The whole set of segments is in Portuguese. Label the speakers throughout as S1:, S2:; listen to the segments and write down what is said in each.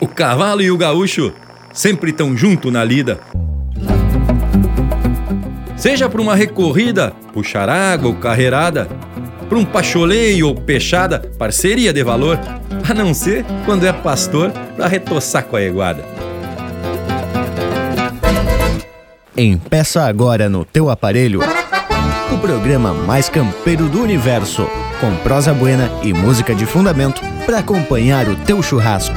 S1: O cavalo e o gaúcho sempre tão junto na lida. Seja para uma recorrida, puxar água ou carreirada, para um pacholeio ou peixada, parceria de valor, a não ser quando é pastor para retoçar com a eguada.
S2: Empeça agora no teu aparelho o programa mais campeiro do universo, com prosa buena e música de fundamento para acompanhar o teu churrasco.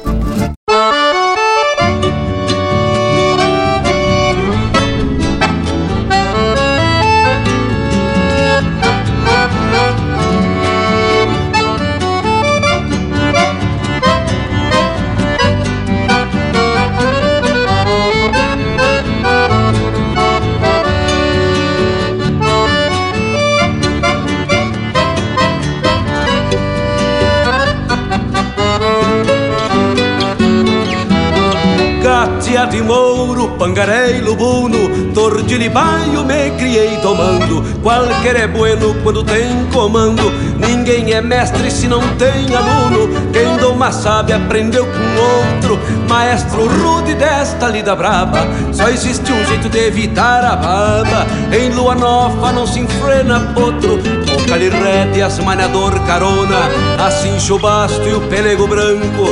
S3: Tordilibaio me criei tomando. Qualquer é bueno quando tem comando, ninguém é mestre se não tem aluno. Quem doma sabe aprendeu com outro, maestro rude desta lida brava. Só existe um jeito de evitar a baba, em lua nova não se enfrena potro. O calirrete, as manador carona, assim chubasto e o pelego branco,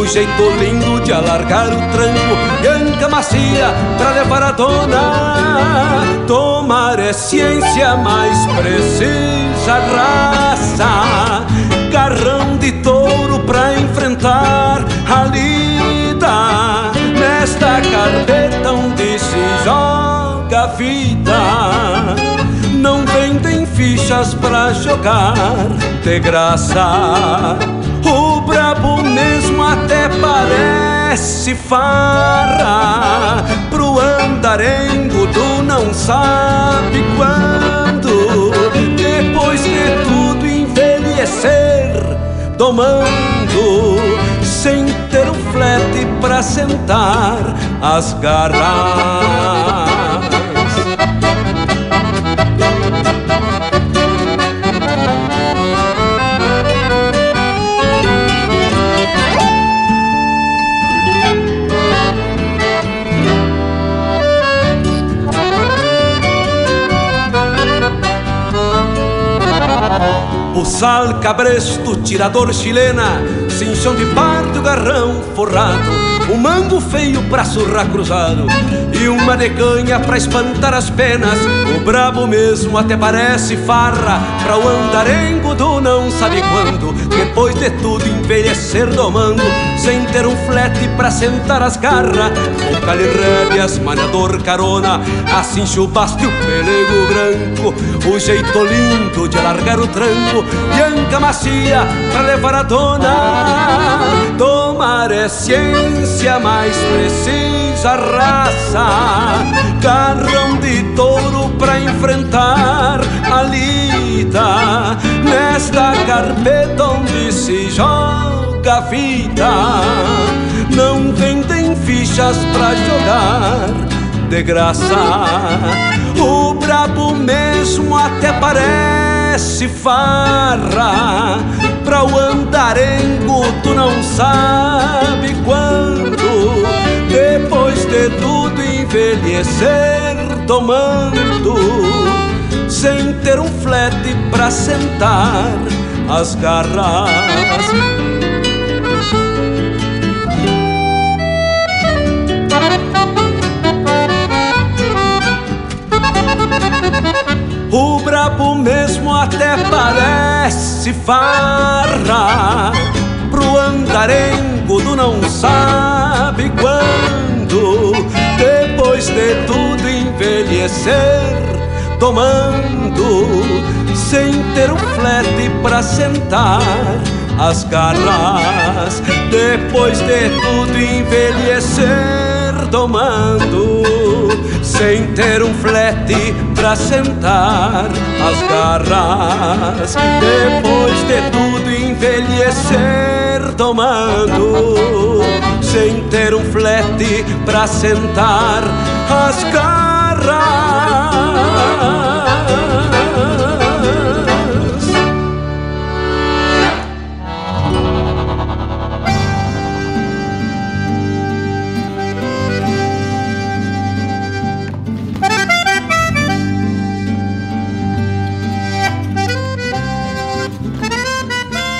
S3: o jeito lindo de alargar o tranco branca macia pra levar a dona. Tomar é ciência, mais precisa raça. Garrão de touro pra enfrentar a lida. Nesta carpeta onde se joga a vida. Não vendem fichas pra jogar de graça. O brabo mesmo até parece farra pro andarengo tu não sabe quando depois de tudo envelhecer tomando sem ter um flete pra sentar as garras Sal, cabresto, tirador chilena, cinchão de pardo, garrão forrado um mango feio pra surrar cruzado E uma de canha pra espantar as penas. O brabo mesmo até parece farra Pra o andarengo do não sabe quando Depois de tudo envelhecer domando Sem ter um flete pra sentar as garras O calirrébias, manador carona Assim chupaste o pelego branco. O jeito lindo de alargar o tranco Bianca macia pra levar a dona. Tomar é ciência mais precisa raça. Garrão de touro pra enfrentar a lida Nesta carpeta onde se joga a vida. Não vendem fichas pra jogar de graça. O brabo mesmo até parece farra. Pra o andarengo tu não sabe quando Depois de tudo envelhecer tomando Sem ter um flete pra sentar as garras. O brabo mesmo até parece farra Pro andarengo do não sabe quando Depois de tudo envelhecer Tomando sem ter um flete pra sentar as garras Depois de tudo envelhecer tomando sem ter um flete pra sentar as garras. Depois de tudo envelhecer tomando,
S4: sem ter um flete pra sentar as garras. agarrar.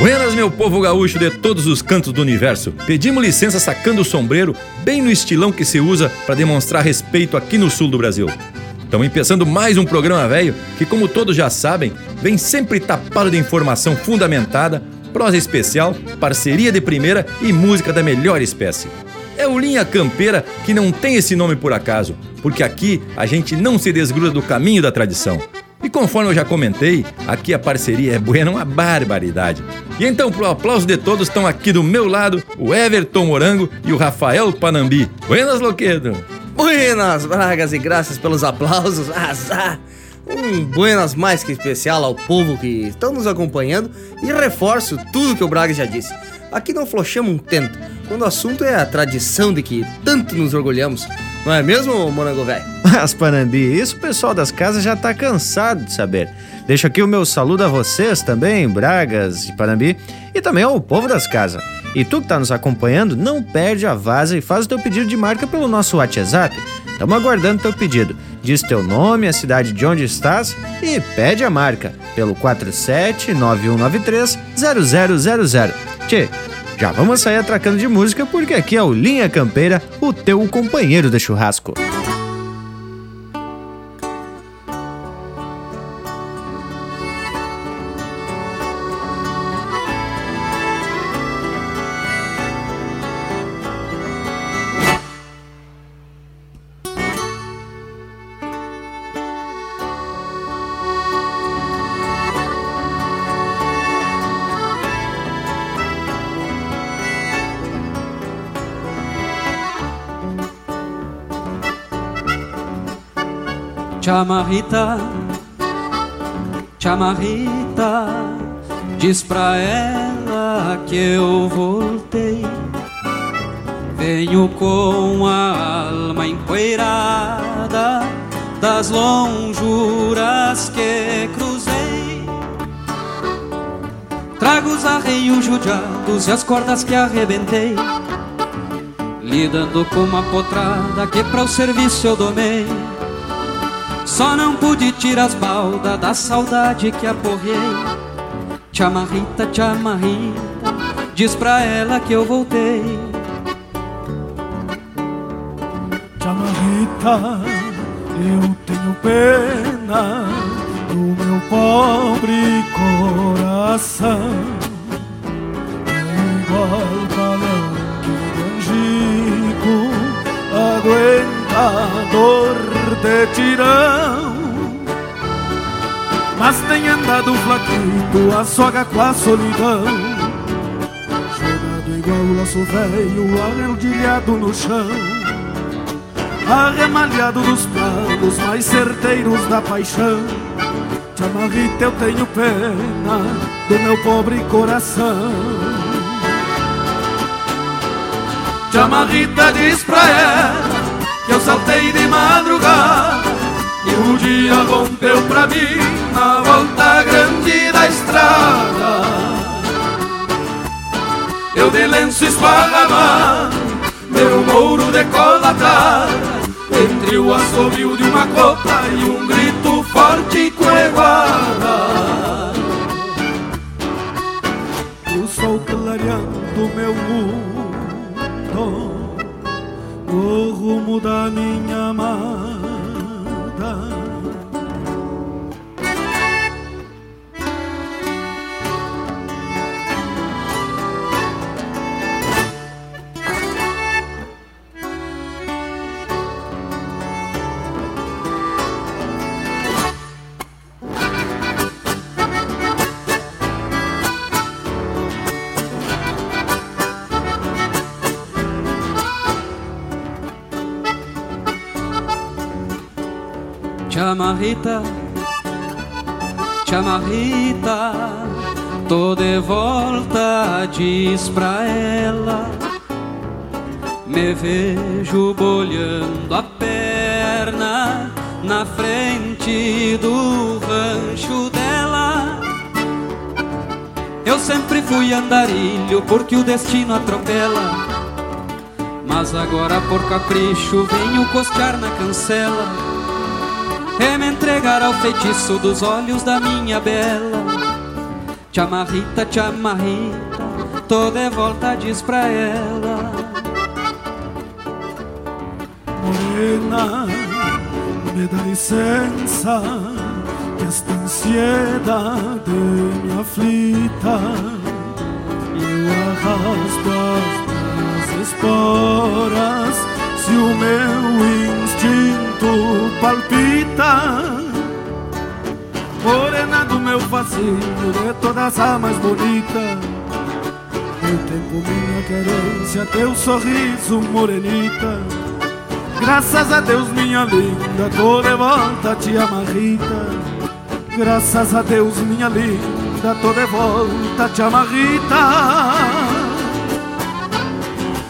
S1: Buenas, meu povo gaúcho de todos os cantos do universo. Pedimos licença sacando o sombreiro, bem no estilão que se usa para demonstrar respeito aqui no sul do Brasil. Estamos empeçando mais um programa velho que, como todos já sabem, vem sempre tapado de informação fundamentada, prosa especial, parceria de primeira e música da melhor espécie. É o Linha Campeira que não tem esse nome por acaso, porque aqui a gente não se desgruda do caminho da tradição. E conforme eu já comentei, aqui a parceria é buena uma barbaridade. E então, pro aplauso de todos, estão aqui do meu lado o Everton Morango e o Rafael Panambi. Buenas, Loquedo!
S5: Buenas, Bragas, e graças pelos aplausos. Azar! Um buenas mais que especial ao povo que estão nos acompanhando e reforço tudo que o Braga já disse. Aqui não flochamos um tento, quando o assunto é a tradição de que tanto nos orgulhamos. Não é mesmo, Morango Velho?
S2: Mas, Panambi, isso o pessoal das casas já tá cansado de saber. Deixo aqui o meu saludo a vocês também, Bragas e Panambi, e também ao povo das casas. E tu que tá nos acompanhando, não perde a vaza e faz o teu pedido de marca pelo nosso WhatsApp. Estamos aguardando teu pedido. Diz teu nome, a cidade de onde estás e pede a marca pelo 479193 0000. Tchê, já vamos sair atracando de música porque aqui é o Linha Campeira, o teu companheiro de churrasco.
S6: Chamarrita, chamarrita, diz pra ela que eu voltei. Venho com a alma empoeirada das lonjuras que cruzei. Trago os arreios judiados e as cordas que arrebentei. Lidando com uma potrada que para o serviço eu domei. Só não pude tirar as baldas da saudade que aporrei. Chamarrita, chamarrita, diz pra ela que eu voltei.
S7: Chamarrita, eu tenho pena do meu pobre coração. É igual balão que Angico aguenta a dor de tirão. Mas tem andado flaquito, a soga com a solidão. Jogado igual laço velho, arredilhado no chão. Arremalhado dos planos mais certeiros da paixão. Chamarrita, eu tenho pena do meu pobre coração. Chamarrita diz pra ela saltei de madrugada e o dia rompeu pra mim na volta grande da estrada. Eu de lenço esparramado, meu mouro decolatado, entre o assobio de uma copa e um grito forte coeguada. O sol clareando meu mundo o rumo da minha amada.
S6: Chamarrita, chamarrita, tô de volta, diz pra ela Te vejo bolhando a perna na frente do rancho dela. Eu sempre fui andarilho porque o destino atropela. Mas agora por capricho venho costear na cancela Entregar ao feitiço dos olhos da minha bela. Te amarrita, te amarrita, tô de volta diz pra ela.
S7: Morena, me dá licença Que esta ansiedade me aflita facinho, de todas a mais bonita. Meu tempo, minha querência, teu sorriso, morenita. Graças a Deus, minha linda, tô de volta, te amarrita. Graças a Deus, minha linda, tô de volta, te amarrita.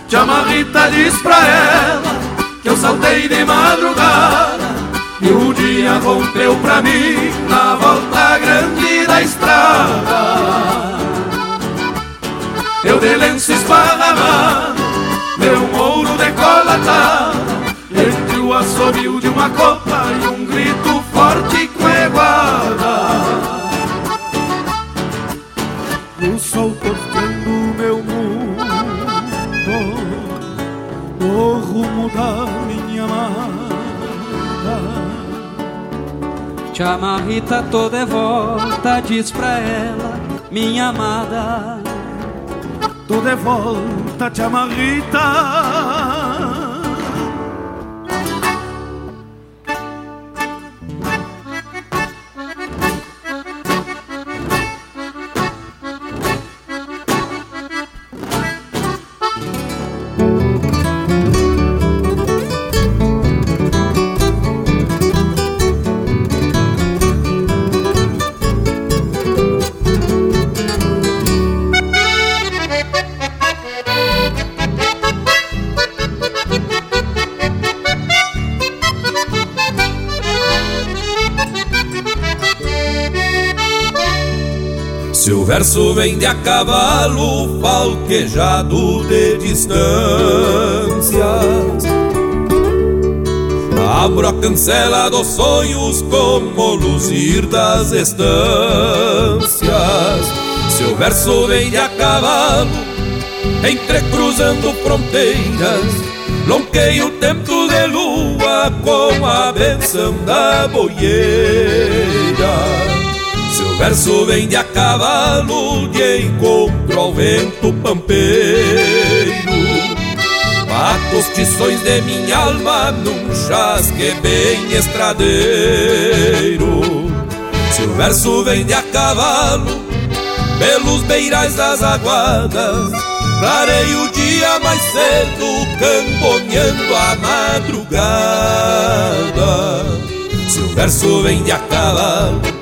S7: Chama Rita, diz pra ela que eu saltei de madrugada e o dia rompeu pra mim na volta grande da estrada. Eu de lenço esparramado, meu ouro decolatado, entre o assobio de uma copa e um grito forte com eguada.
S6: Te amarrita, tô de volta, diz pra ela, minha amada.
S7: Tô de volta, amarrita.
S8: Verso vem de a cavalo, falquejado de distâncias. Abro a cancela dos sonhos como luzir das estâncias. Seu verso vem de a cavalo, entrecruzando fronteiras. Lonqueio o tempo de lua com a benção da boieira. Verso vem de a cavalo de encontro ao vento pampeiro. Mato tições de minha alma num chasque bem estradeiro. Seu verso vem de a cavalo pelos beirais das aguadas Clarei o dia mais cedo, camboneando a madrugada. Seu verso vem de a cavalo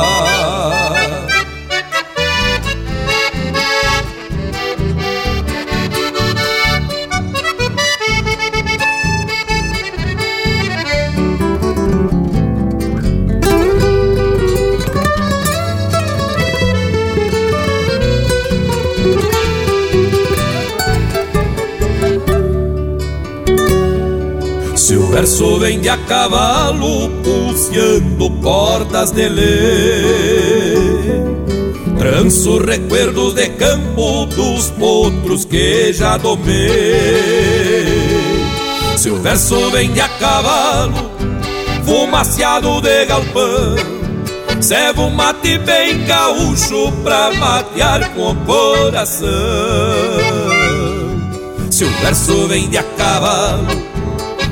S8: Verso vem de a cavalo, pulseando cordas de lei. Tranço recuerdos de campo dos potros que já domei. Seu verso vem de a cavalo, fumaciado de galpão. Servo mate bem gaúcho pra matear com o coração. Seu verso vem de a cavalo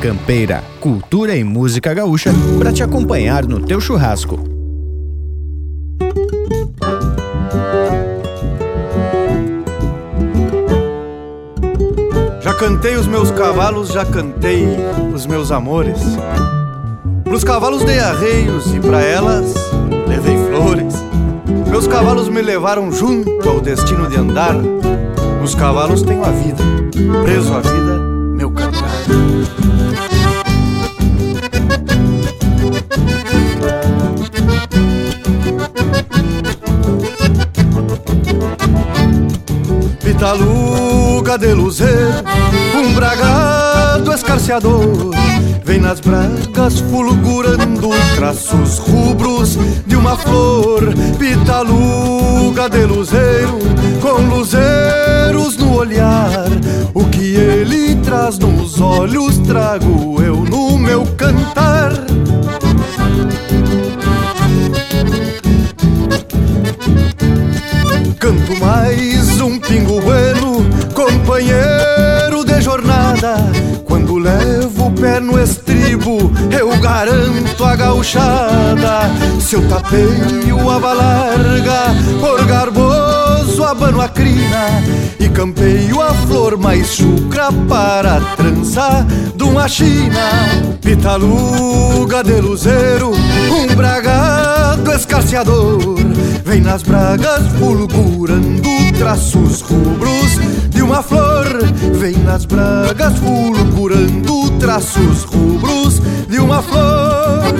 S2: Campeira, cultura e música gaúcha para te acompanhar no teu churrasco.
S9: Já cantei os meus cavalos, já cantei os meus amores. Pros cavalos dei arreios e pra elas levei flores. Meus cavalos me levaram junto ao destino de andar. Os cavalos tenho a vida, preso à vida, Pitaluga de luzeiro, um bragado escarciador Vem nas bragas fulgurando traços rubros de uma flor. Pitaluga de luzeiro, com luzeiros no olhar. O que ele traz nos olhos trago eu no meu cantar pingo bueno, companheiro de jornada. Quando levo o pé no estribo, eu garanto a gauchada. Se eu tapeio a balarga, por garboso abano a crina e campeio a flor mais chucra para a trança de uma china. Pitaluga de luzeiro, um bragado escarciador, vem nas bragas fulgurando traços rubros de uma flor. Vem nas bragas fulgurando traços rubros de uma flor.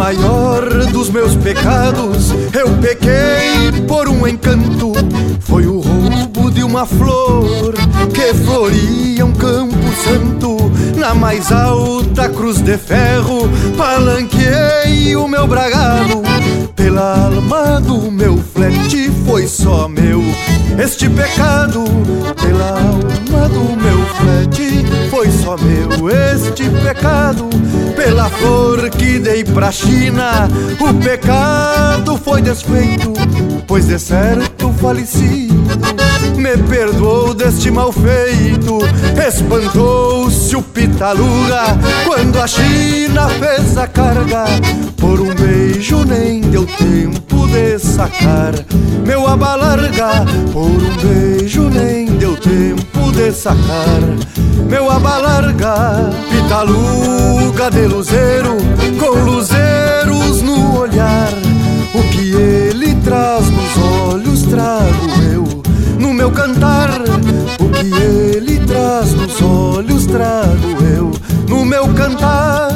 S9: Maior dos meus pecados eu pequei por um encanto. Foi o roubo de uma flor que floria um campo santo. Na mais alta cruz de ferro, palanqueei o meu bragado. Pela alma do meu flete foi só meu este pecado. Pela alma do meu flete foi só meu este pecado. Flor que dei pra China, o pecado foi desfeito, pois de certo falecido me perdoou deste mal feito. Espantou-se o pitaluga quando a China fez a carga. Por um beijo nem deu tempo de sacar meu aba larga. Por um beijo nem deu tempo de sacar meu aba larga. Pitaluga de luzeiro, com luzeiros no olhar. O que ele traz nos olhos trago no meu cantar. O que ele traz nos olhos trago eu no meu cantar.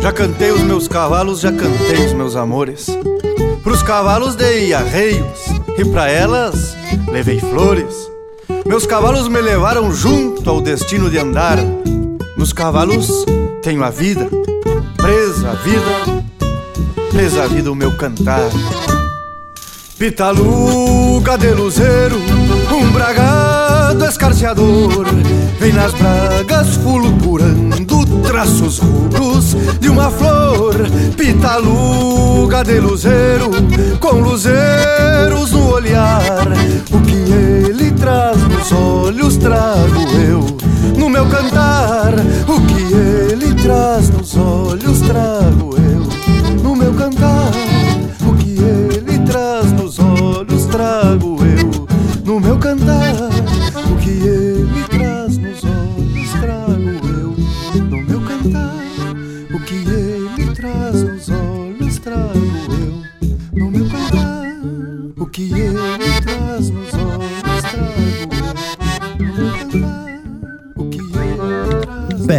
S9: Já cantei os meus cavalos, já cantei os meus amores. Pros cavalos dei arreios e pra elas levei flores. Meus cavalos me levaram junto ao destino de andar. Nos cavalos tenho a vida, presa a vida, presa a vida o meu cantar. Pitaluga de luzeiro, um bragado escarciador Vem nas bragas fulgurando traços rubros de uma flor. Pitaluga de luzeiro, com luzeiros no olhar. O que ele traz nos olhos trago eu. No meu cantar O que ele traz nos olhos trago eu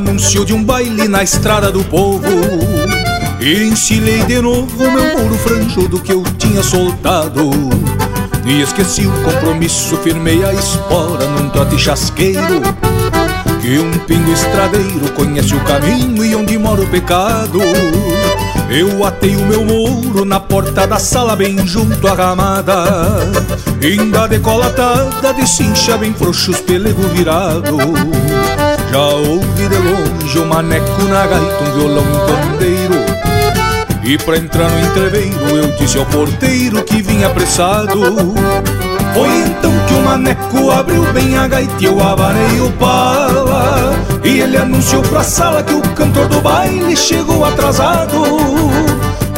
S10: Anúncio de um baile na estrada do povo. E ensilei de novo meu muro franjudo que eu tinha soltado. E esqueci o compromisso, firmei a espora num trote chasqueiro. Que um pingo estradeiro conhece o caminho e onde mora o pecado. Eu atei o meu muro na porta da sala bem junto à ramada. Ainda decolatada de cincha bem frouxos pelego virado Já ouvi de longe o maneco na gaita, um violão um pandeiro. E pra entrar no entreveiro eu disse ao porteiro que vinha apressado. Foi então que o maneco abriu bem a gaita e eu avarei o pala. E ele anunciou pra sala que o cantor do baile chegou atrasado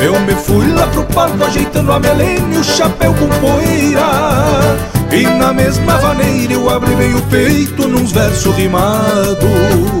S10: eu me fui lá pro palco ajeitando a melena e o chapéu com poeira. E na mesma vaneira eu abri bem o peito nos versos rimados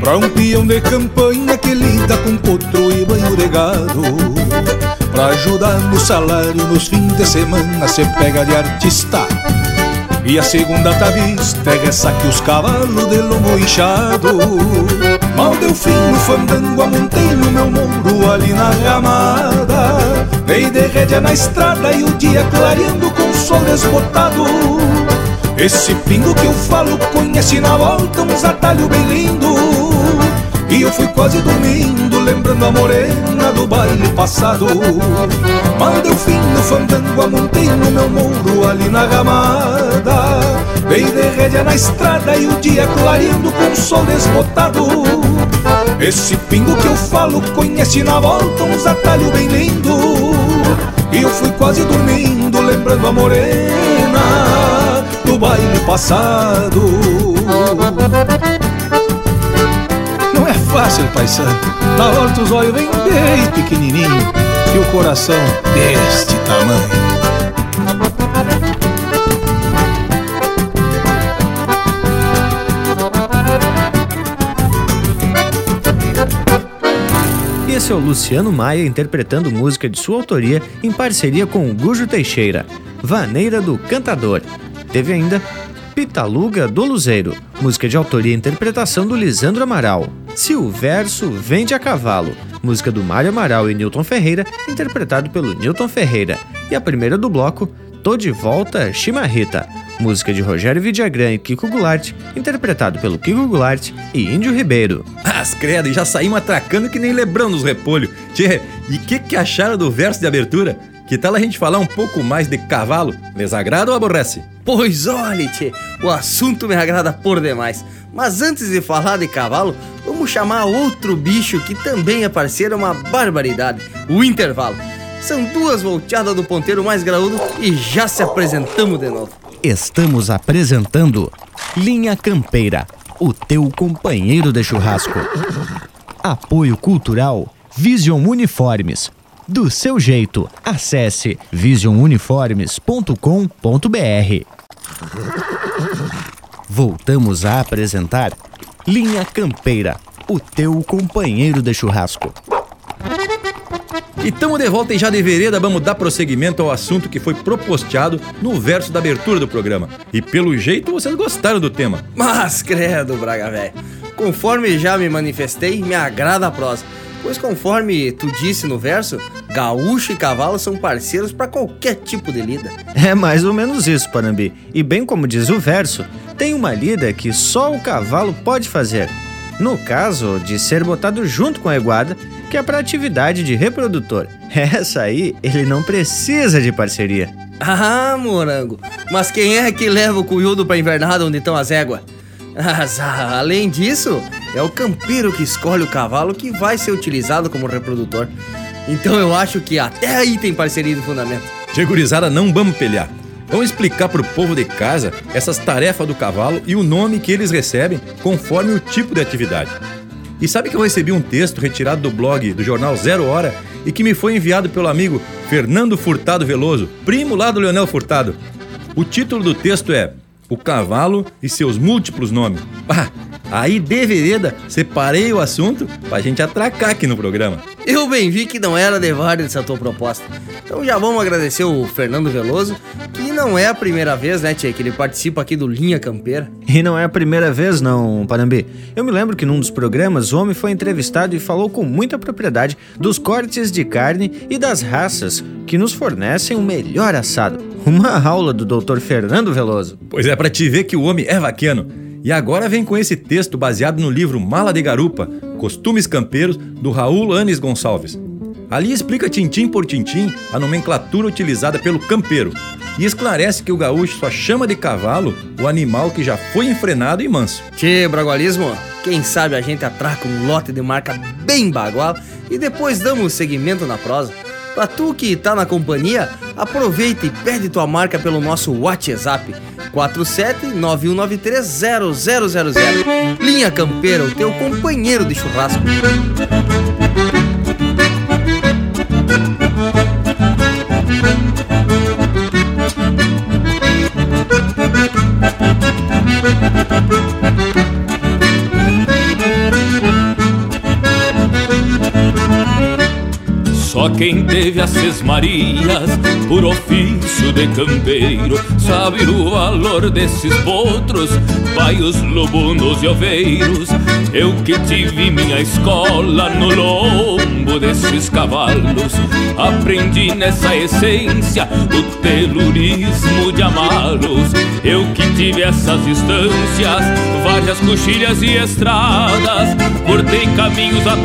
S10: Pra um peão de campanha que lida com potro e banho de gado. Pra ajudar no salário nos fins de semana Cê pega de artista. E a segunda tá vista é ressaque os cavalos de lomo inchado Mal deu fim no fandango, amontei no meu muro ali na ramada. Dei de rédea na estrada e o dia clareando com o sol desbotado esse pingo que eu falo conhece na volta uns atalhos bem lindo. E eu fui quase dormindo lembrando a morena do baile passado. Mal deu fim no fandango, amontei no meu muro ali na ramada. Dei de rédea na estrada e o dia clareando com o sol desbotado. Esse pingo que eu falo conhece na volta uns atalhos bem lindo. E eu fui quase dormindo lembrando a morena baile passado. Não é fácil, paisano. Na hora os olhos vem bem pequenininho e o coração deste tamanho.
S2: Esse é o Luciano Maia interpretando música de sua autoria em parceria com o Gujo Teixeira, Vaneira do Cantador, Teve ainda Pitaluga do Luzeiro, música de autoria e interpretação do Lisandro Amaral. Se o verso vende a cavalo, música do Mário Amaral e Newton Ferreira, interpretado pelo Newton Ferreira. E a primeira do bloco, Tô de Volta Chimarrita, música de Rogério Vidagrã e Kiko Goulart, interpretado pelo Kiko Goulart e Índio Ribeiro.
S1: As credo, já saímos atracando que nem lembrando os repolhos. Tchê, e que que acharam do verso de abertura? Que tal a gente falar um pouco mais de cavalo? Les agrada ou aborrece?
S5: Pois olhe, tchê, o assunto me agrada por demais. Mas antes de falar de cavalo, vamos chamar outro bicho que também é parceiro, uma barbaridade: o intervalo. São duas volteadas do ponteiro mais graúdo e já se apresentamos de novo.
S2: Estamos apresentando Linha Campeira, o teu companheiro de churrasco. Apoio Cultural Vision Uniformes do seu jeito. Acesse visionuniformes.com.br. Voltamos a apresentar Linha Campeira, o teu companheiro de churrasco.
S1: E estamos de volta e já de vereda vamos dar prosseguimento ao assunto que foi proposteado no verso da abertura do programa. E pelo jeito vocês gostaram do tema.
S5: Mas credo, Braga velho. Conforme já me manifestei, me agrada a prosa. Pois conforme tu disse no verso, gaúcho e cavalo são parceiros para qualquer tipo de lida.
S2: É mais ou menos isso, Panambi. E bem como diz o verso, tem uma lida que só o cavalo pode fazer. No caso de ser botado junto com a iguada, que é para atividade de reprodutor. Essa aí, ele não precisa de parceria.
S5: Ah, morango. Mas quem é que leva o cunhudo pra invernada onde estão as éguas? Ah, além disso, é o campeiro que escolhe o cavalo que vai ser utilizado como reprodutor. Então eu acho que até aí tem parceria de fundamento.
S1: Tchê gurizada, não vamos pelhar. Vamos explicar pro povo de casa essas tarefas do cavalo e o nome que eles recebem conforme o tipo de atividade. E sabe que eu recebi um texto retirado do blog do jornal Zero Hora e que me foi enviado pelo amigo Fernando Furtado Veloso, primo lá do Leonel Furtado. O título do texto é O Cavalo e seus múltiplos nomes. Ah, aí de vereda separei o assunto pra gente atracar aqui no programa.
S5: Eu bem vi que não era de várzea essa tua proposta. Então já vamos agradecer o Fernando Veloso, que não é a primeira vez, né, Tchê, que ele participa aqui do Linha Campeira.
S2: E não é a primeira vez, não, Panambi. Eu me lembro que num dos programas o homem foi entrevistado e falou com muita propriedade dos cortes de carne e das raças que nos fornecem o melhor assado. Uma aula do Dr. Fernando Veloso.
S1: Pois é, pra te ver que o homem é vaquiano. E agora vem com esse texto baseado no livro Mala de Garupa, Costumes Campeiros, do Raul Anes Gonçalves. Ali explica tintim por tintim a nomenclatura utilizada pelo campeiro e esclarece que o gaúcho só chama de cavalo o animal que já foi enfrenado e manso.
S5: Tchê, Bragualismo, quem sabe a gente atraca um lote de marca bem bagual e depois damos seguimento na prosa. Pra tu que tá na companhia, aproveita e pede tua marca pelo nosso WhatsApp 4791930000. Linha Campeira, o teu companheiro de churrasco.
S11: Só quem teve as sesmarias por ofício de campeiro sabe o valor desses potros, baios, lobunos e oveiros. Eu que tive minha escola no lombo desses cavalos, aprendi nessa essência o telurismo de amá-los. Eu que tive essas distâncias, várias coxilhas e estradas, cortei caminhos a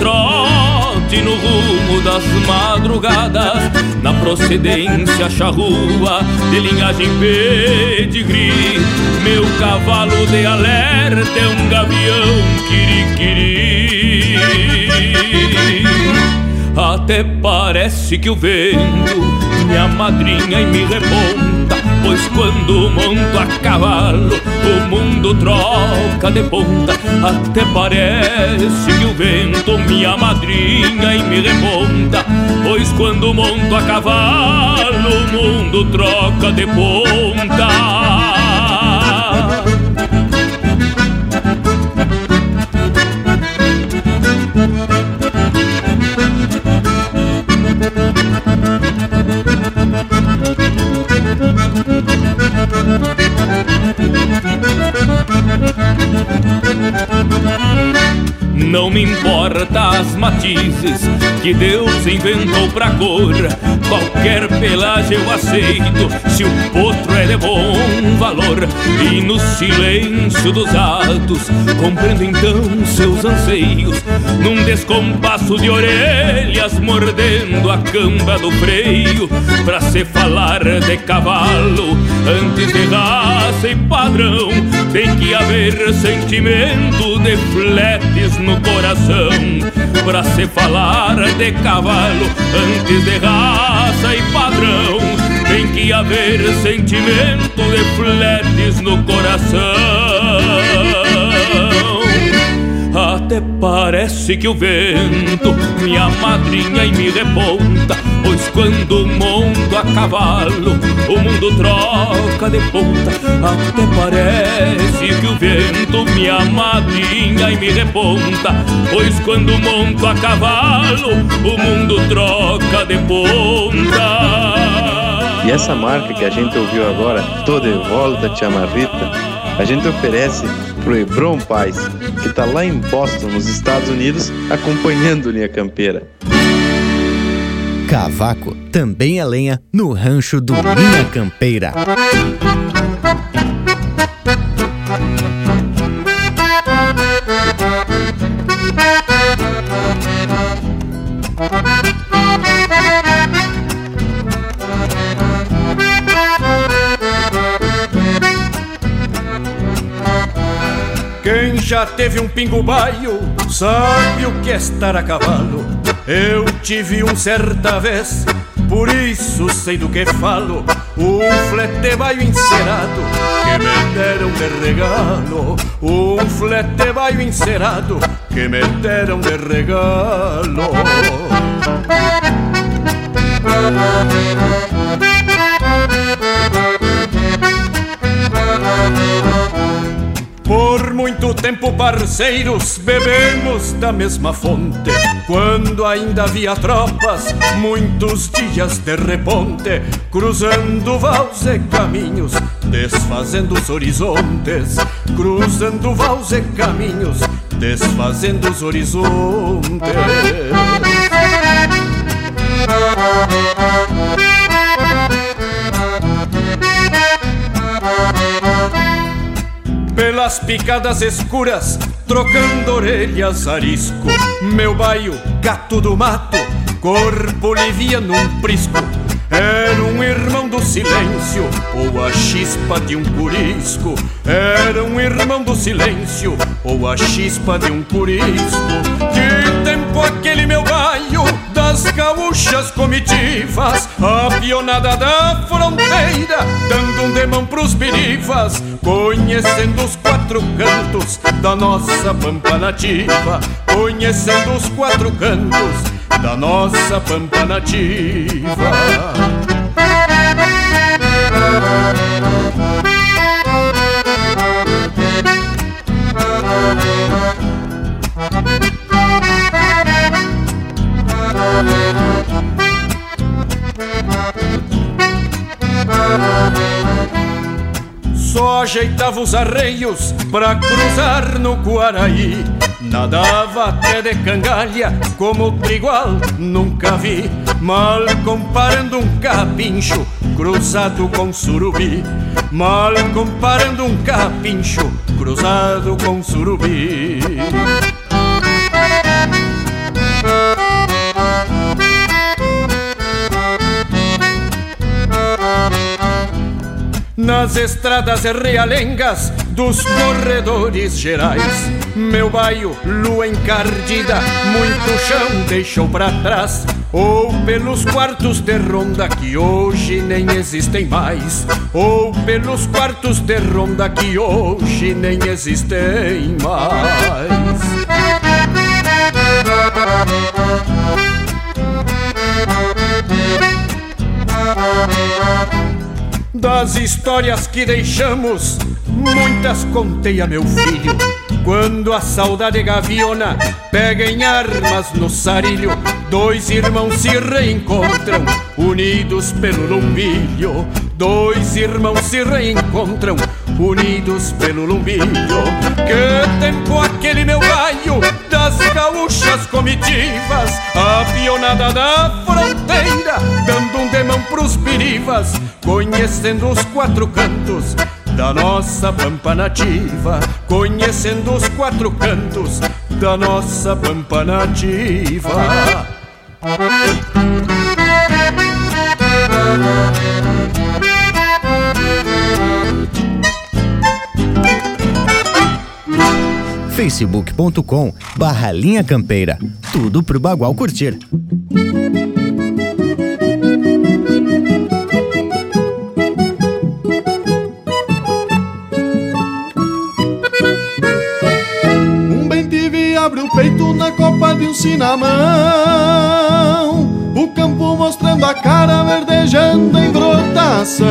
S11: trote no rumo das madrugadas, na procedência charrua de linhagem pedigree. Meu cavalo de alerta é um gavião quiriquiri. Até parece que o vento me amadrinha e me reponta, pois quando monto a cavalo, o mundo troca de ponta. Até parece que o vento me amadrinha e me reponta, pois quando monto a cavalo, o mundo troca de ponta. Não me importa as matizes que Deus inventou pra cor. Qualquer pelagem eu aceito se o potro é de bom valor. E no silêncio dos atos compreendo então seus anseios. Num descompasso de orelhas mordendo a camba do freio. Pra se falar de cavalo antes de raça e padrão, tem que haver sentimento de fletes no coração Pra se falar de cavalo Antes de raça e padrão. Tem que haver sentimento de fletes no coração até parece que o vento me amadrinha e me reponta Pois quando monto a cavalo O mundo mundo troca de ponta. Até parece que o vento me amadrinha e me reponta Pois quando monto a cavalo O mundo troca de ponta.
S12: E essa marca que a gente ouviu agora, Tô de Volta, Marrita A gente oferece pro Hebron Paz Que tá lá em Boston, nos Estados Unidos Acompanhando Linha Campeira
S2: Cavaco também é lenha no rancho do Linha Campeira.
S13: Já teve um pingo baio sabe o que é estar a cavalo. Eu tive um certa vez, por isso sei do que falo. Um flete baio encerado que me deram de regalo. Um flete baio encerado que me deram de regalo. Por muito tempo, parceiros, bebemos da mesma fonte. Quando ainda havia tropas, muitos dias de reponte, cruzando vals e caminhos, desfazendo os horizontes. Cruzando vals e caminhos, desfazendo os horizontes. Pelas picadas escuras, trocando orelhas arisco. Meu baio, gato do mato, corpo liviano num prisco. Era um irmão do silêncio, ou a chispa de um curisco. Era um irmão do silêncio, ou a chispa de um curisco. Que tempo aquele meu baio das gaúchas comitivas, a pionada da fronteira, dando um demão pros birivas, conhecendo os quatro cantos da nossa pampa nativa, conhecendo os quatro cantos da nossa pampa nativa. Só ajeitava os arreios pra cruzar no Guaraí. Nadava até de cangalha, como trigual nunca vi. Mal comparando um capincho cruzado com surubi. Mal comparando um capincho cruzado com surubi. Nas estradas realengas dos corredores gerais. Meu baio, lua encardida, muito chão deixou pra trás. Ou pelos quartos de ronda que hoje nem existem mais. Ou pelos quartos de ronda que hoje nem existem mais Das histórias que deixamos, muitas contei a meu filho. Quando a saudade gaviona pega em armas no sarilho, dois irmãos se reencontram, unidos pelo lumbilho. Dois irmãos se reencontram, unidos pelo lumbilho. Que tempo aquele meu baio das gaúchas comitivas, a pionada da fronteira, demão pros birivas, conhecendo os quatro cantos da nossa pampa nativa, conhecendo os quatro cantos da nossa pampa nativa.
S2: facebook.com barra linha campeira. Tudo pro Bagual curtir.
S9: De um cinamão O campo mostrando a cara verdejando em brotação.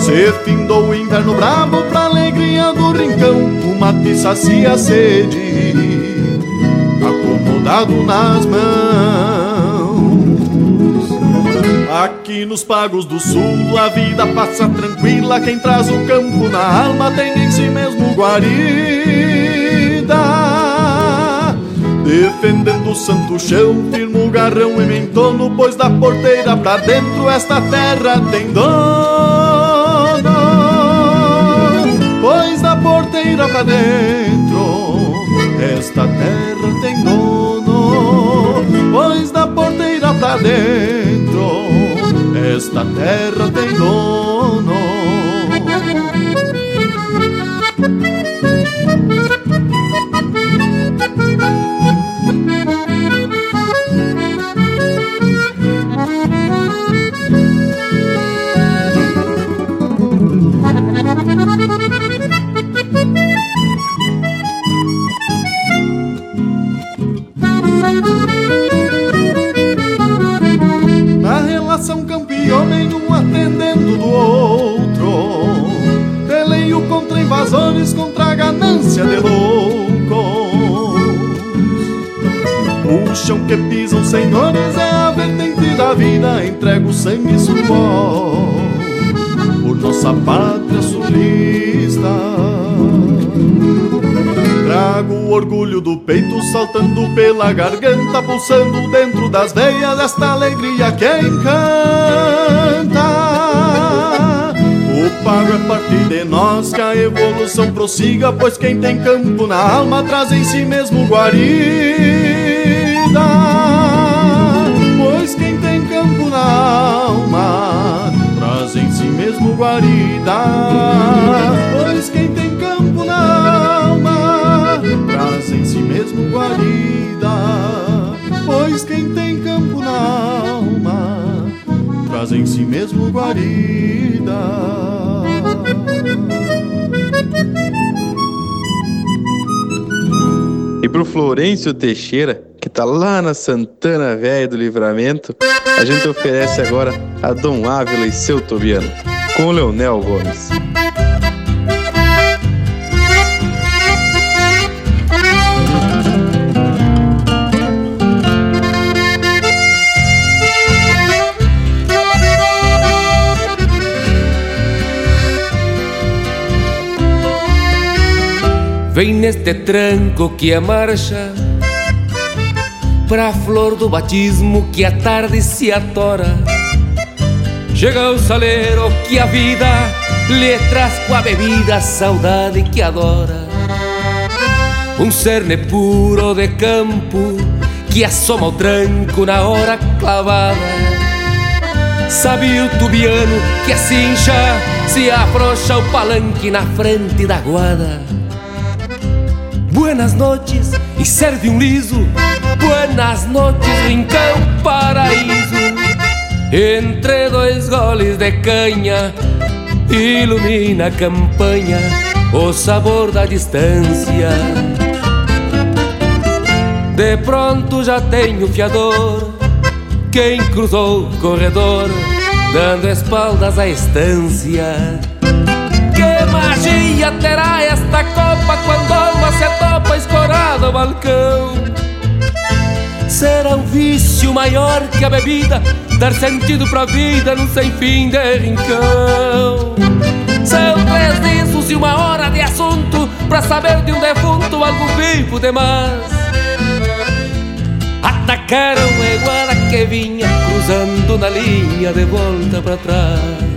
S9: Se findou o inverno bravo pra alegria do rincão Uma mate sacia a sede Acomodado nas mãos. Aqui nos pagos do sul a vida passa tranquila Quem traz o campo na alma tem em si mesmo guarida Defendendo o santo chão, firmo o garrão e mentono Pois da porteira pra dentro esta terra tem dono Pois da porteira pra dentro esta terra tem dono. Pois da porteira pra dentro esta terra saltando pela garganta, pulsando dentro das veias esta alegria que encanta. O pago é parte de nós que a evolução prossiga, pois quem tem campo na alma traz em si mesmo guarida. Pois quem tem campo na alma traz em si mesmo guarida. Traz em si mesmo guarida.
S14: E pro Florencio Teixeira, que tá lá na Santana Velha do Livramento, a gente oferece agora a Dom Ávila e seu Tobiano, com o Leonel Gomes.
S15: Vem neste tranco que é marcha Pra flor do batismo que a tarde se atora. Chega o saleiro que a vida lhe traz com a bebida a saudade que adora. Um cerne puro de campo que assoma o tranco na hora clavada. Sabe o tubiano que a cincha se afrouxa o palanque na frente da guada Buenas noches e serve um liso. Buenas noches, rincão paraíso. Entre dois goles de canha, ilumina a campanha o sabor da distância. De pronto já tenho fiador, quem cruzou o corredor, dando espaldas à estância. Que magia terá esta copa quando alma se atopa escorada ao balcão? Será um vício maior que a bebida dar sentido pra vida num sem fim de rincão? São três discos e uma hora de assunto pra saber de um defunto algo vivo demais. Atacaram a iguana que vinha cruzando na linha de volta pra trás.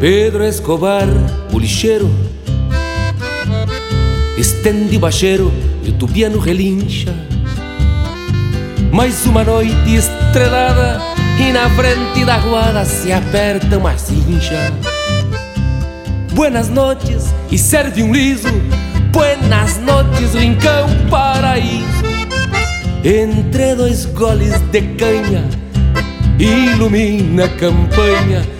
S15: Pedro Escobar, o lixeiro Estende o bacheiro e o tubiano relincha. Mais uma noite estrelada E na frente da guarda se aperta uma cincha. Buenas noches e serve um liso. Buenas noches, rincão paraíso. Entre dois goles de canha, ilumina a campanha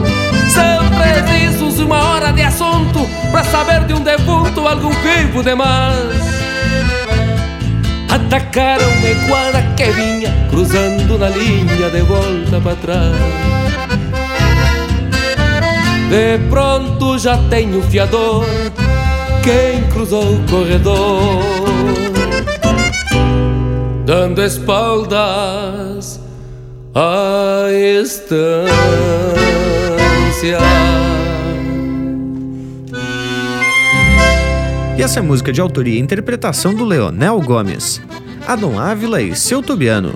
S15: Precisos uma hora de assunto pra saber de um defunto, algum vivo demais. Atacaram-me guarda que vinha cruzando na linha de volta para trás. De pronto já tenho fiador, quem cruzou o corredor, dando espaldas à estância.
S2: E essa é música de autoria e interpretação do Leonel Gomes, Adon Ávila e seu Tubiano.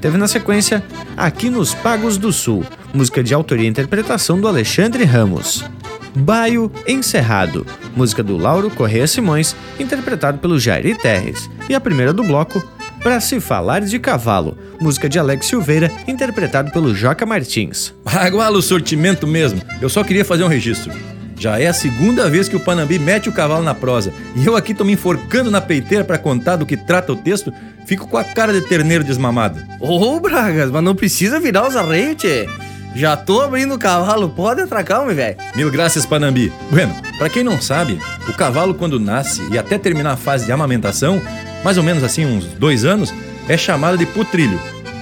S2: Teve na sequência Aqui nos Pagos do Sul, música de autoria e interpretação do Alexandre Ramos. Baio Encerrado, música do Lauro Correia Simões, interpretado pelo Jairi Terres. E a primeira do bloco, Pra Se Falar de Cavalo, música de Alex Silveira, interpretado pelo Joca Martins.
S1: Aguala o sortimento mesmo, eu só queria fazer um registro. Já é a segunda vez que o Panambi mete o cavalo na prosa. E eu aqui tô me enforcando na peiteira para contar do que trata o texto, fico com a cara de terneiro desmamado.
S5: Ô, Bragas, mas não precisa virar os arreios, tchê. Já tô abrindo o cavalo, pode atracar, meu velho.
S1: Mil graças, Panambi. Bueno, para quem não sabe, o cavalo quando nasce e até terminar a fase de amamentação, mais ou menos assim uns dois anos, é chamado de putrilho.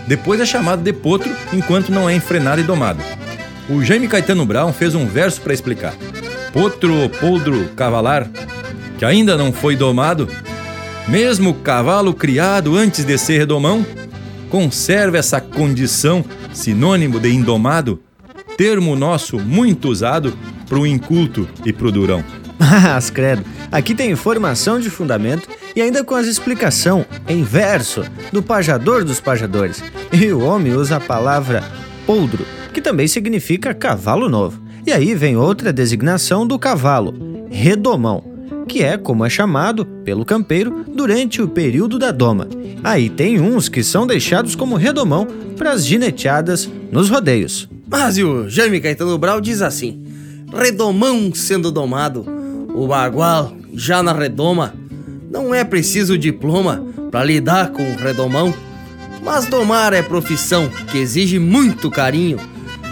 S1: Depois é chamado de potro enquanto não é enfrenado e domado. O Jaime Caetano Brown fez um verso para explicar potro ou poldro cavalar, que ainda não foi domado, mesmo cavalo criado antes de ser redomão, conserva essa condição, sinônimo de indomado, termo nosso muito usado pro inculto e pro durão.
S2: Mas, credo, aqui tem informação de fundamento e ainda com as explicação em verso do pajador dos pajadores. E o homem usa a palavra poldro, que também significa cavalo novo. E aí vem outra designação do cavalo, redomão, que é como é chamado pelo campeiro durante o período da doma. Aí tem uns que são deixados como redomão para as gineteadas nos rodeios.
S5: Mas e o Jaime Caetano Brau diz assim: redomão sendo domado, o bagual já na redoma, não é preciso diploma para lidar com o redomão, mas domar é profissão que exige muito carinho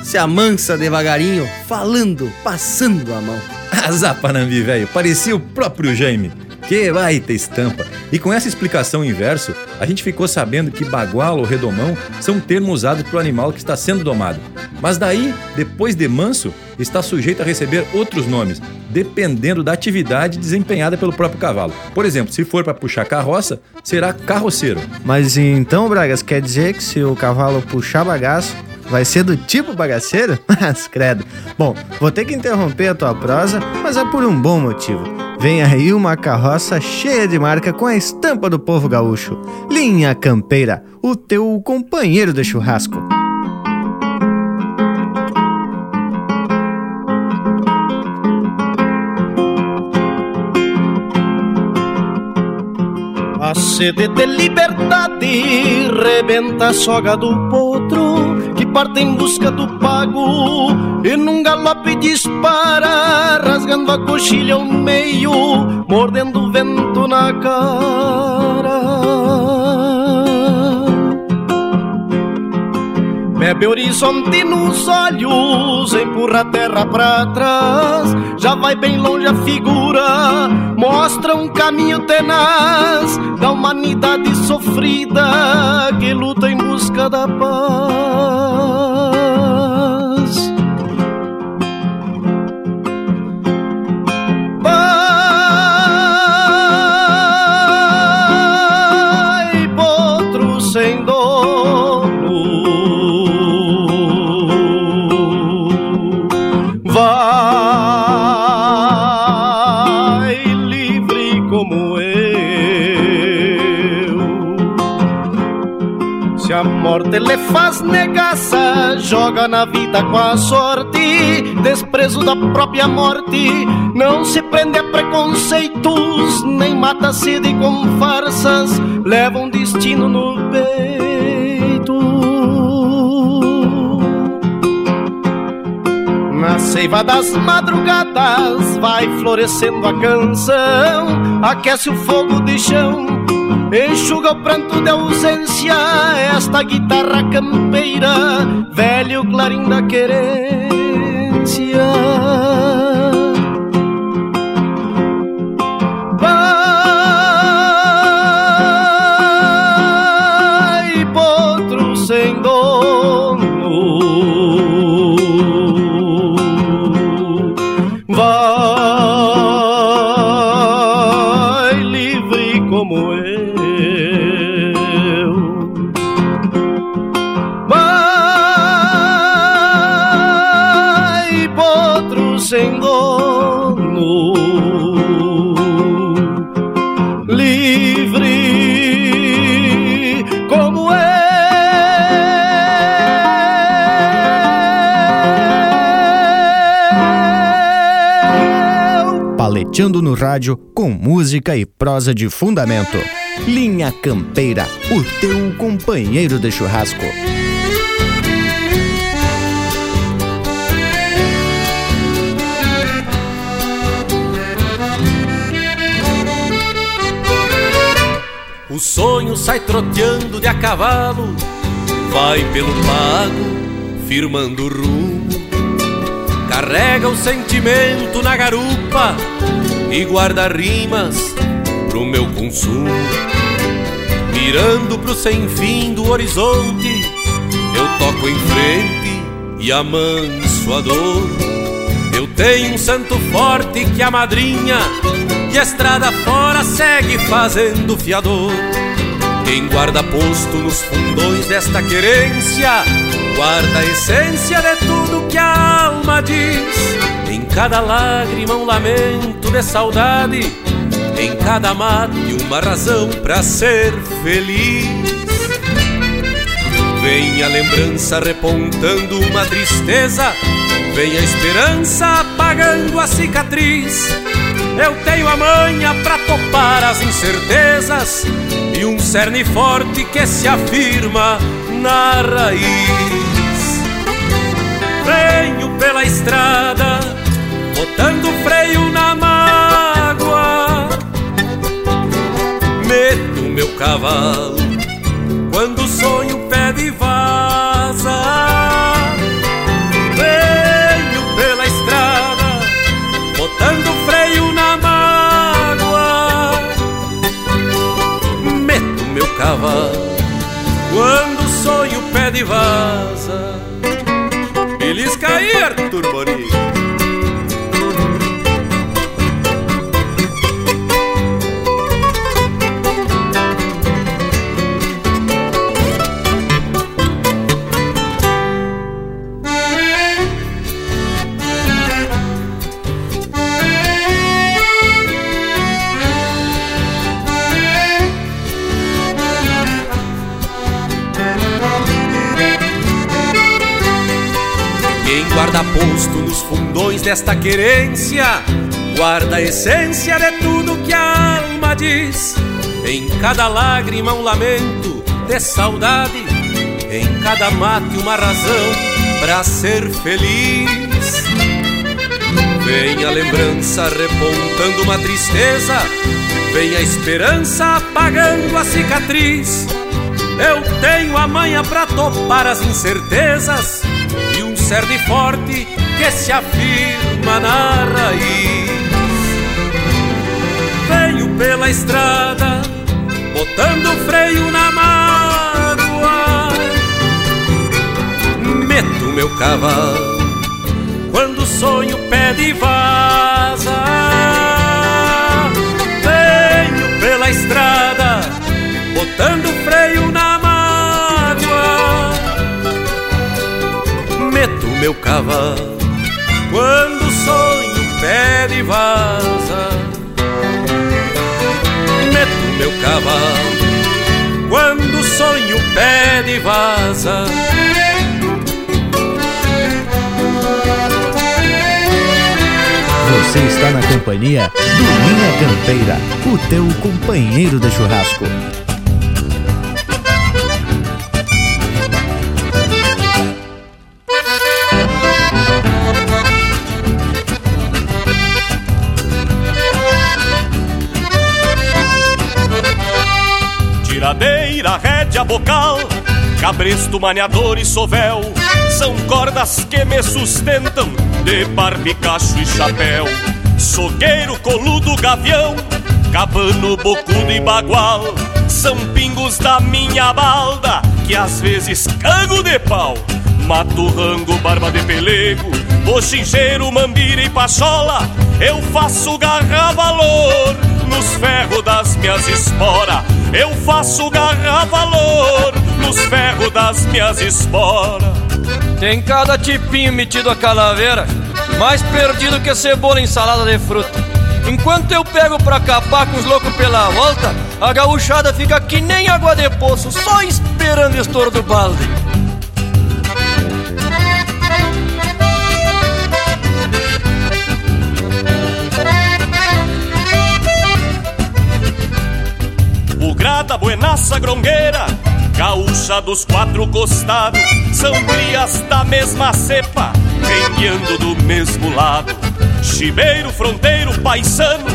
S5: se amansa devagarinho, falando, passando a mão.
S1: Azar, Panambi, velho, parecia o próprio Jaime. Que baita estampa! E com essa explicação em verso, a gente ficou sabendo que bagual ou redomão são termos usados para o animal que está sendo domado. Mas daí, depois de manso, está sujeito a receber outros nomes, dependendo da atividade desempenhada pelo próprio cavalo. Por exemplo, se for para puxar carroça, será carroceiro.
S2: Mas então, Bragas, quer dizer que se o cavalo puxar bagaço, Vai ser do tipo bagaceiro? Mas credo. Bom, vou ter que interromper a tua prosa, mas é por um bom motivo. Vem aí uma carroça cheia de marca com a estampa do povo gaúcho. Linha Campeira, o teu companheiro de churrasco.
S16: A sede de liberdade rebenta a soga do potro parte em busca do pago e num galope dispara, rasgando a coxilha ao meio, mordendo o vento na cara. Bebe horizonte nos olhos, empurra a terra pra trás. Já vai bem longe a figura, mostra um caminho tenaz da humanidade sofrida que luta em busca da paz. Faz negaça, joga na vida com a sorte, desprezo da própria morte. Não se prende a preconceitos, nem mata a sede com farsas, leva um destino no peito. Na seiva das madrugadas vai florescendo a canção, aquece o fogo de chão, enxuga o pranto de ausência. Esta guitarra campeira, velho clarim da querência.
S2: Paleteando no rádio com música e prosa de fundamento. Linha Campeira, o teu companheiro de churrasco.
S15: O sonho sai troteando de a cavalo, vai pelo pago, firmando o rumo. Carrega o sentimento na garupa e guarda rimas pro meu consumo. Mirando pro sem fim do horizonte, eu toco em frente e amanso a dor. Eu tenho um santo forte que a madrinha e a estrada fora segue fazendo fiador. Quem guarda posto nos fundões desta querência, guarda a essência de tudo que a alma diz. Em cada lágrima um lamento de saudade, em cada mate uma razão para ser feliz. Vem a lembrança repontando uma tristeza, vem a esperança apagando a cicatriz. Eu tenho a manha pra topar as incertezas um cerne forte que se afirma na raiz. Venho pela estrada, botando freio na mágoa. Meto meu cavalo quando o sonho pede vaza. Vaza. Belisca aí, Arthur. Guarda posto nos fundões desta querência, guarda a essência de tudo que a alma diz. Em cada lágrima um lamento de saudade, em cada mate uma razão para ser feliz. Vem a lembrança repontando uma tristeza, vem a esperança apagando a cicatriz. Eu tenho a manha pra topar as incertezas cerne forte que se afirma na raiz. Venho pela estrada, botando freio na mágoa. Meto meu cavalo quando o sonho pede vaza. Venho pela estrada, botando freio na meu cavalo quando o sonho pede vaza. Meto meu cavalo quando o sonho pede vaza.
S2: Você está na companhia do Linha Campeira, o teu companheiro de churrasco.
S17: Bocal, cabresto, maniador e sovel São cordas que me sustentam de barbicacho e chapéu. Sogueiro, coludo, gavião, cabano, bocudo e bagual São pingos da minha balda que às vezes cago de pau. Mato rango, barba de pelego, bochincheiro, mambira e pachola Eu faço garra valor nos ferros das minhas esporas Eu faço garra valor nos ferros das minhas esporas.
S18: Tem cada tipinho metido a calaveira Mais perdido que cebola em salada de fruta. Enquanto eu pego pra capar com os loucos pela volta A gauchada fica que nem água de poço Só esperando estouro do balde
S17: Bugrada, buenaça, grongueira Gaúcha dos quatro costados São crias da mesma cepa Rengueando do mesmo lado. Chiveiro, fronteiro, paisano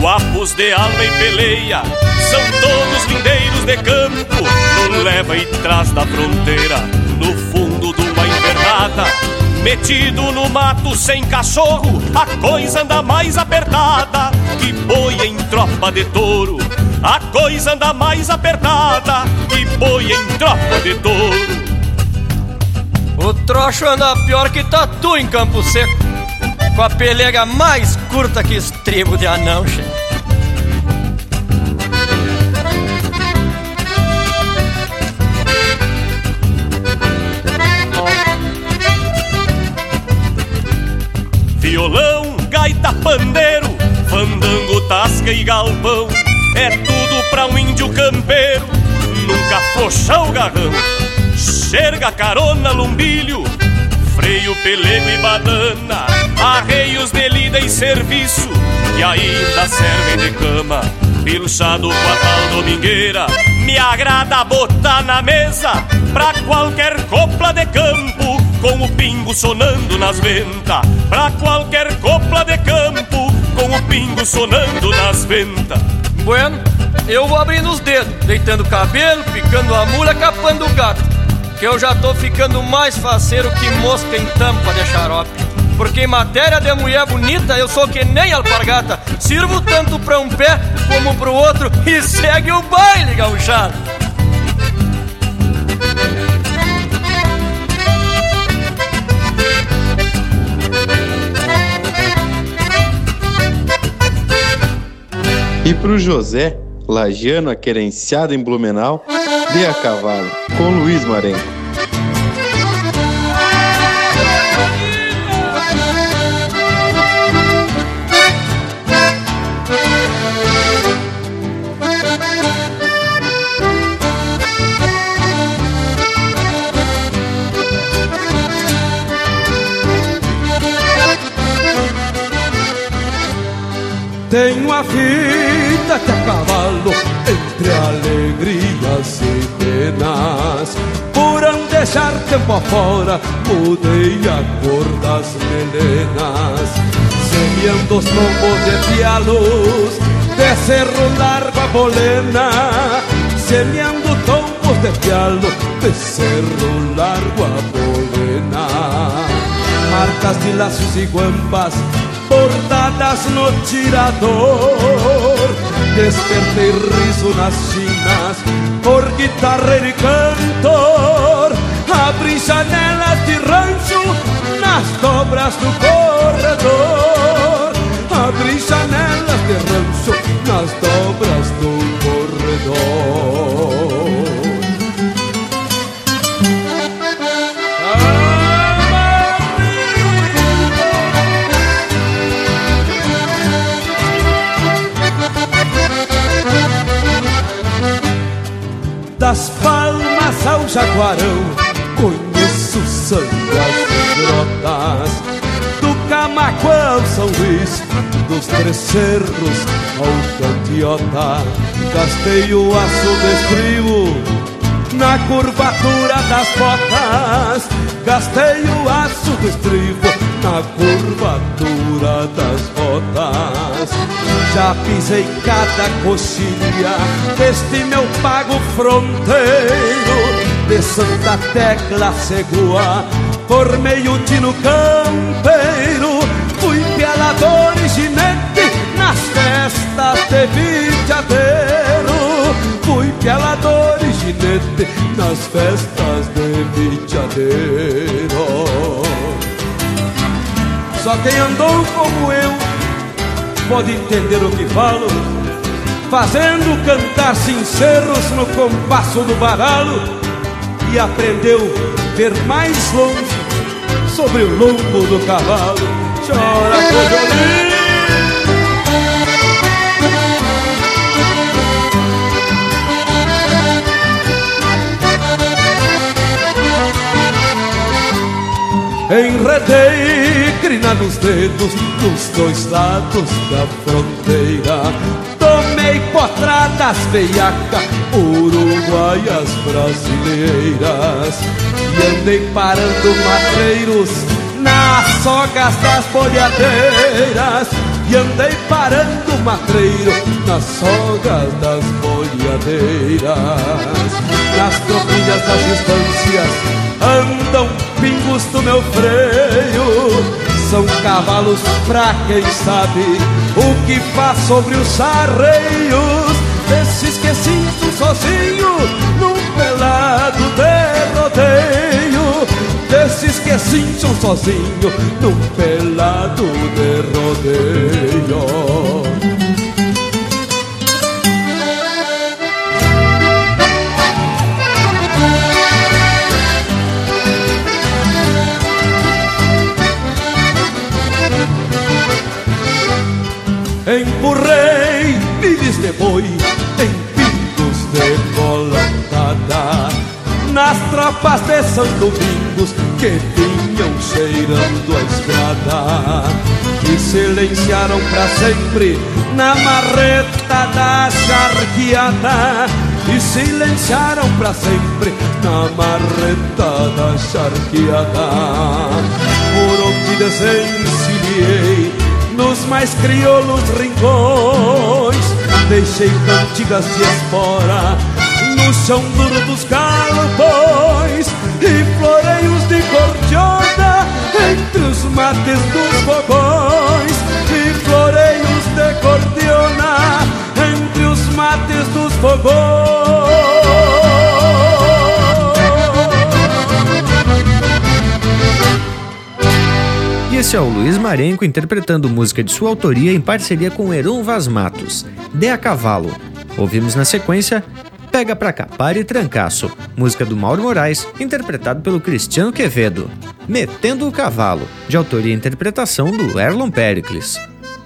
S17: Guapos de alma e peleia São todos lindeiros de campo No leva e trás da fronteira No fundo de uma invernada Metido no mato sem cachorro A coisa anda mais apertada Que boi em tropa de touro a coisa anda mais apertada que boi em tropa de touro.
S18: O troço anda pior que tatu em Campo Seco, com a pelega mais curta que estribo de anão, che.
S17: Pandeiro, fandango, tasca e galpão. É tudo pra um índio campeiro Nunca afrouxar o garrão. Xerga, carona, lumbilho Freio, pelego e badana Arreios de lida e serviço Que ainda servem de cama. Pilchado com a tal domingueira Me agrada botar na mesa Pra qualquer copla de campo Com o pingo sonando nas ventas Pra qualquer copla de campo Com o pingo sonando nas ventas
S18: Bueno, eu vou abrindo os dedos, deitando o cabelo, picando a mula, capando o gato. Que eu já tô ficando mais faceiro que mosca em tampa de xarope. Porque em matéria de mulher bonita eu sou que nem alpargata. Sirvo tanto pra um pé como pro outro e segue o baile, gauchado.
S14: E pro José, lagiano aquerenciado em Blumenau, de a cavalo, com Luiz Marenco.
S10: Tenho a vida que a cavalo entre alegrias e penas. Por não deixar tempo afora, mudei a cor das melenas. Semeando os de pialos, de cerro largo a bolena. Semeando tombos de pialo, de cerro largo a bolena. Marcas de laços e guampas bordadas no tirador. Despertei riso nas chinas por guitarra e cantor. Abri janelas de rancho nas dobras do corredor. Abri janelas de rancho nas dobras do corredor. Jaguarão, conheço sangue as grotas. Do Camaco ao São Luís, dos Três Cerros ao Cantiota, gastei o aço do estribo na curvatura das botas. Gastei o aço do estribo na curvatura das botas. Já pisei cada coxilha deste meu pago fronteiro. De Santa Tecla Segua, formei o tino campeiro. Fui pelador e ginete nas festas de vitiadeiro. Fui pelador e ginete nas festas de vitiadeiro. Só quem andou como eu pode entender o que falo, fazendo cantar sinceros no compasso do baralo e aprendeu ver mais longe sobre o lombo do cavalo. Chora, cojolino! Enredei crina nos dedos dos dois lados da fronteira Tomei potradas veiaca, uruguaias brasileiras E andei parando matreiros nas sogas das bolhadeiras E andei parando matreiro nas sogas das bolhadeiras Nas tropilhas das distâncias andam pingos do meu freio. São cavalos pra quem sabe o que faz sobre os arreios. Desses que sozinho num pelado de rodeio. Desses que sinto sozinho num pelado de rodeio. Tropas de São Domingos que vinham cheirando a estrada E silenciaram pra sempre na marreta da charqueada E silenciaram pra sempre na marreta da charqueada Por onde desencilhei nos mais crioulos rincões. Deixei cantigas de espora no chão duro dos galpões e floreios de cordiona entre os mates dos fogões e floreios de cordiona entre os mates dos fogões.
S2: Esse é o Luiz Marenco interpretando música de sua autoria em parceria com Heron Vaz Matos, De a Cavalo. Ouvimos na sequência Pega Pra Cá, Pare e Trancaço, música do Mauro Moraes, interpretado pelo Cristiano Quevedo. Metendo o Cavalo, de autoria e interpretação do Erlon Pericles.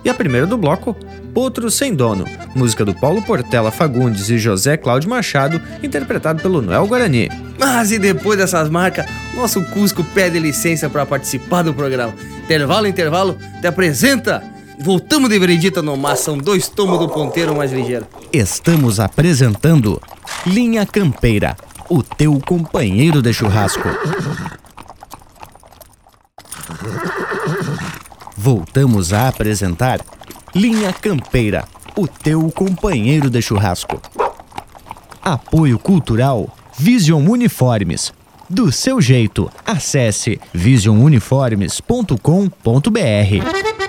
S2: E a primeira do bloco, Potro Sem Dono, música do Paulo Portela Fagundes e José Cláudio Machado, interpretado pelo Noel Guarani.
S5: Mas e depois dessas marcas, nosso Cusco pede licença para participar do programa. Intervalo, intervalo, te apresenta. Voltamos de veredita no mar, são dois tomos do ponteiro mais ligeiro.
S2: Estamos apresentando Linha Campeira, o teu companheiro de churrasco. Voltamos a apresentar Linha Campeira, o teu companheiro de churrasco. Apoio Cultural Vision Uniformes. Do seu jeito, acesse visionuniformes.com.br.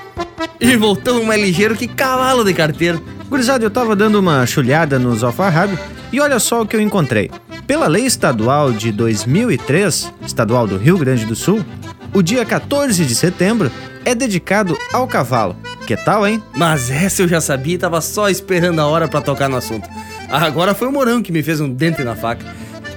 S5: E voltamos mais ligeiro que cavalo de carteiro.
S2: Gurizada, eu tava dando uma chulhada nos alfarrábios e olha só o que eu encontrei. Pela lei estadual de 2003, estadual do Rio Grande do Sul, o dia 14 de setembro é dedicado ao cavalo. Que tal, hein?
S5: Mas essa eu já sabia e tava só esperando a hora para tocar no assunto. Agora foi o Morão que me fez um dente na faca.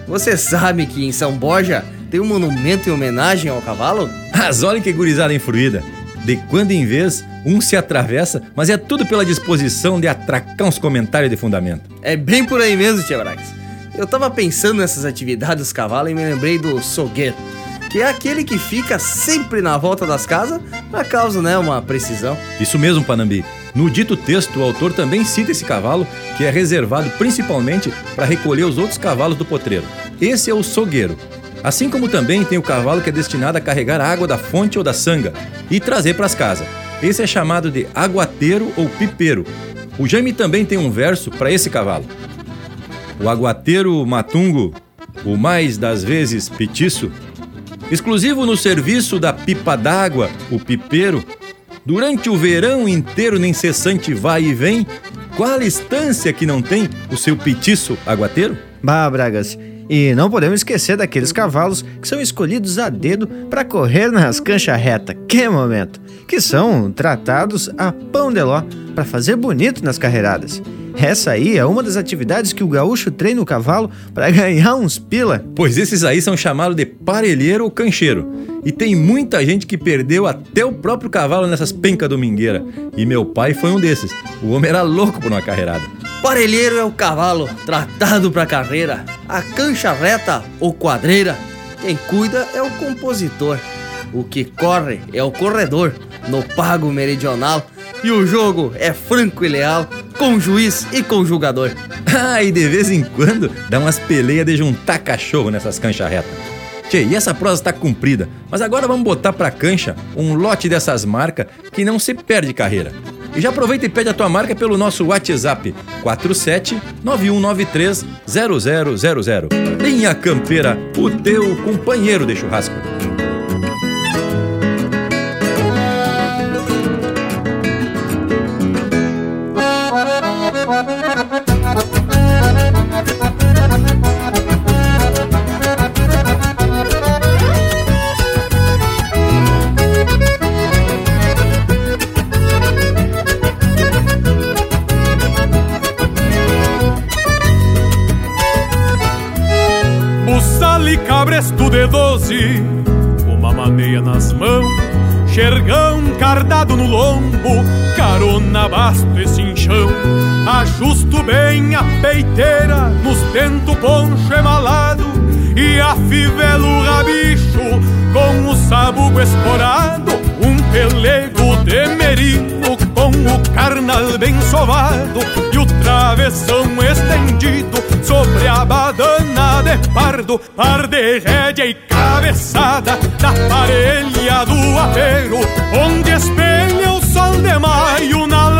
S5: Você sabe que em São Borja tem um monumento em homenagem ao cavalo?
S1: Mas olha que gurizada influída. De quando em vez, um se atravessa, mas é tudo pela disposição de atracar uns comentários de fundamento.
S5: É bem por aí mesmo, Tia Brax. eu tava pensando nessas atividades dos cavalos e me lembrei do sogueiro, que é aquele que fica sempre na volta das casas para causa, né, uma precisão.
S1: Isso mesmo, Panambi. No dito texto, o autor também cita esse cavalo, que é reservado principalmente para recolher os outros cavalos do potreiro. Esse é o sogueiro. Assim como também tem o cavalo que é destinado a carregar a água da fonte ou da sanga e trazer para as casas. Esse é chamado de aguateiro ou pipeiro. O Jaime também tem um verso para esse cavalo. O aguateiro matungo, o mais das vezes petiço, exclusivo no serviço da pipa d'água, o pipeiro, durante o verão inteiro nem cessante vai e vem, qual estância que não tem o seu petiço aguateiro?
S2: Bah, Bragas, e não podemos esquecer daqueles cavalos que são escolhidos a dedo para correr nas canchas reta. Que momento! Que são tratados a pão de ló para fazer bonito nas carreiradas. Essa aí é uma das atividades que o gaúcho treina o cavalo para ganhar uns pila.
S1: Pois esses aí são chamados de parelheiro ou cancheiro. E tem muita gente que perdeu até o próprio cavalo nessas pencas domingueiras. E meu pai foi um desses. O homem era louco por uma carreirada.
S5: Parelheiro é o cavalo tratado para carreira, a cancha reta ou quadreira. Quem cuida é o compositor. O que corre é o corredor no pago meridional e o jogo é franco e leal, com juiz e com julgador.
S1: Ah, e de vez em quando dá umas peleias de juntar cachorro nessas canchas retas. Tchê, e essa prosa tá cumprida, mas agora vamos botar pra cancha um lote dessas marcas que não se perde carreira. E já aproveita e pede a tua marca pelo nosso WhatsApp 47 9193 0000. Linha Campeira, o teu companheiro de churrasco.
S19: Basto e. Ajusto bem a peiteira nos dento poncho emalado e afivelo o rabicho com o sabugo esporado, um pelego merino com o carnal bem sovado e o travessão estendido sobre a badana de pardo, par de rédea e cabeçada da parelha do apeiro, onde espelha o sol de maio na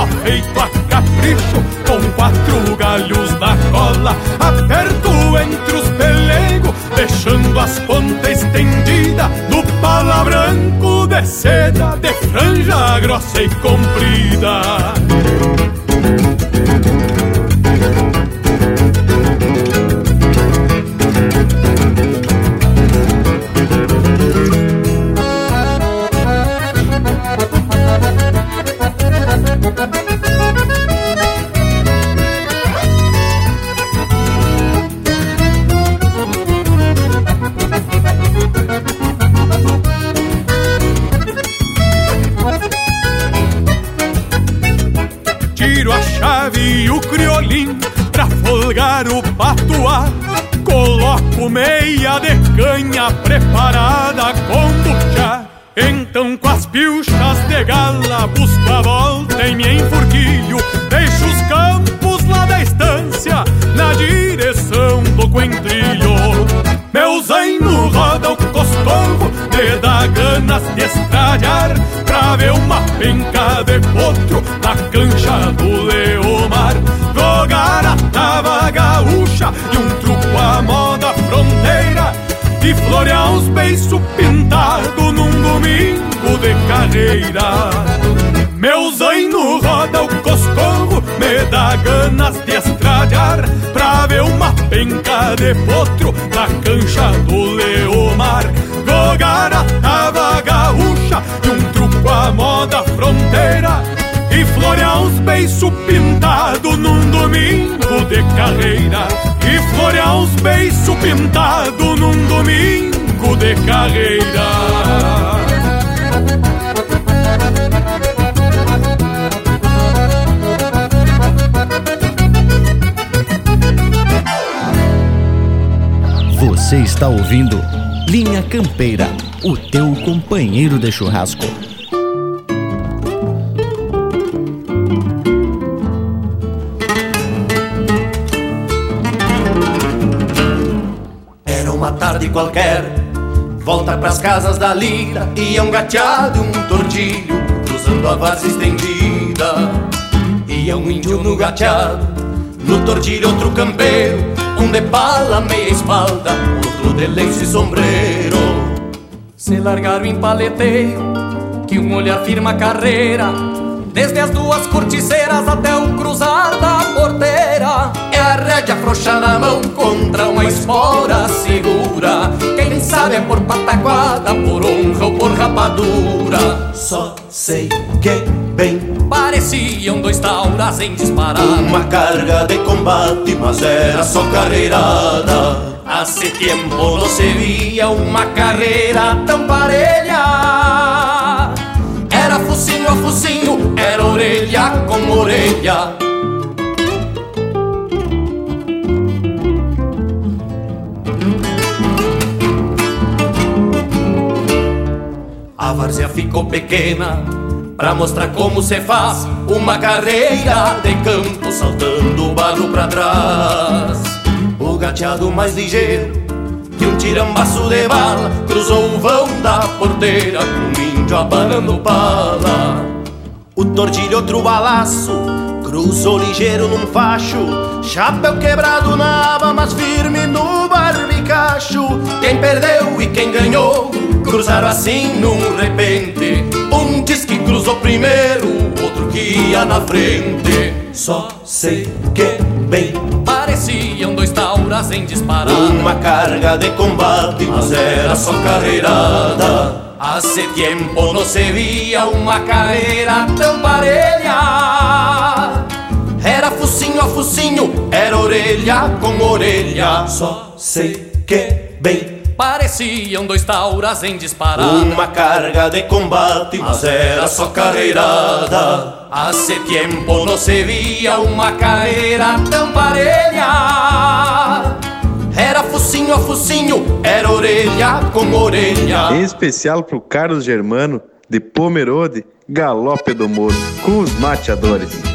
S19: nó feito a capricho com quatro galhos na cola. Aperto entre os pelegos, deixando as pontas estendidas do pala branco de seda, de franja grossa e comprida. E o criolim pra folgar o patuá. Coloco meia de canha preparada com buchá. Então com as pilchas de gala busco a volta em me enfurquilho. Deixo os campos lá da estância na direção do coentrilho. Meu zaino dá ganas de estralhar Pra ver uma penca de potro na cancha do Leomar. Jogar tava gaúcha e um truco à moda fronteira E florear uns beiços pintados num domingo de carreira. Meu zaino roda o coscorro, me dá ganas de estralhar
S10: Pata de potro da cancha do Leomar. Gogara, tava gaúcha e um truco à moda fronteira. E florear os beiços num domingo de carreira. E florear os beiços pintado num domingo de carreira.
S2: Você está ouvindo Linha Campeira, o teu companheiro de churrasco.
S20: Era uma tarde qualquer, volta pras casas da lira, ia um gateado um tordilho, cruzando a várzea estendida. Ia um índio no gateado, no tordilho outro campeiro, um de pala, meia espalda, outro de lenço e sombreiro. Se largaram em paleteio, que um olhar firma a carreira, desde as duas corticeiras até o cruzar da porteira. É a rédea afrouxa na mão contra uma espora segura. Quem sabe é por pataquada, por honra ou por rapadura. Só sei que bem pareciam dois tauras em disparar. Uma carga de combate, mas era só carreirada. Hace tiempo no se via uma carreira tão parelha. Era focinho a focinho, era orelha com orelha. A várzea ficou pequena Pra mostrar como se faz uma carreira de campo saltando o barro pra trás. O gateado mais ligeiro que um tirambaço de bala cruzou o vão da porteira com um índio abanando pala. O tordilho outro balaço cruzou ligeiro num facho, chapéu quebrado na aba, mas firme no barbicacho. Quem perdeu e quem ganhou cruzaram assim num repente. Um diz que cruzou primeiro, outro que ia na frente. Só sei que bem pareciam dois tauras em disparar. Uma carga de combate, mas era só carreirada. Hace tiempo no se via uma carreira tão parelha. Era focinho a focinho, era orelha com orelha. Só sei que bem pareciam dois tauras em disparar. Uma carga de combate, mas era só carreirada. Hace tiempo no se via uma carreira tão parelha. Era focinho a focinho, era orelha com orelha.
S14: Em especial pro Carlos Germano, de Pomerode, Galope do Moro, com os mateadores.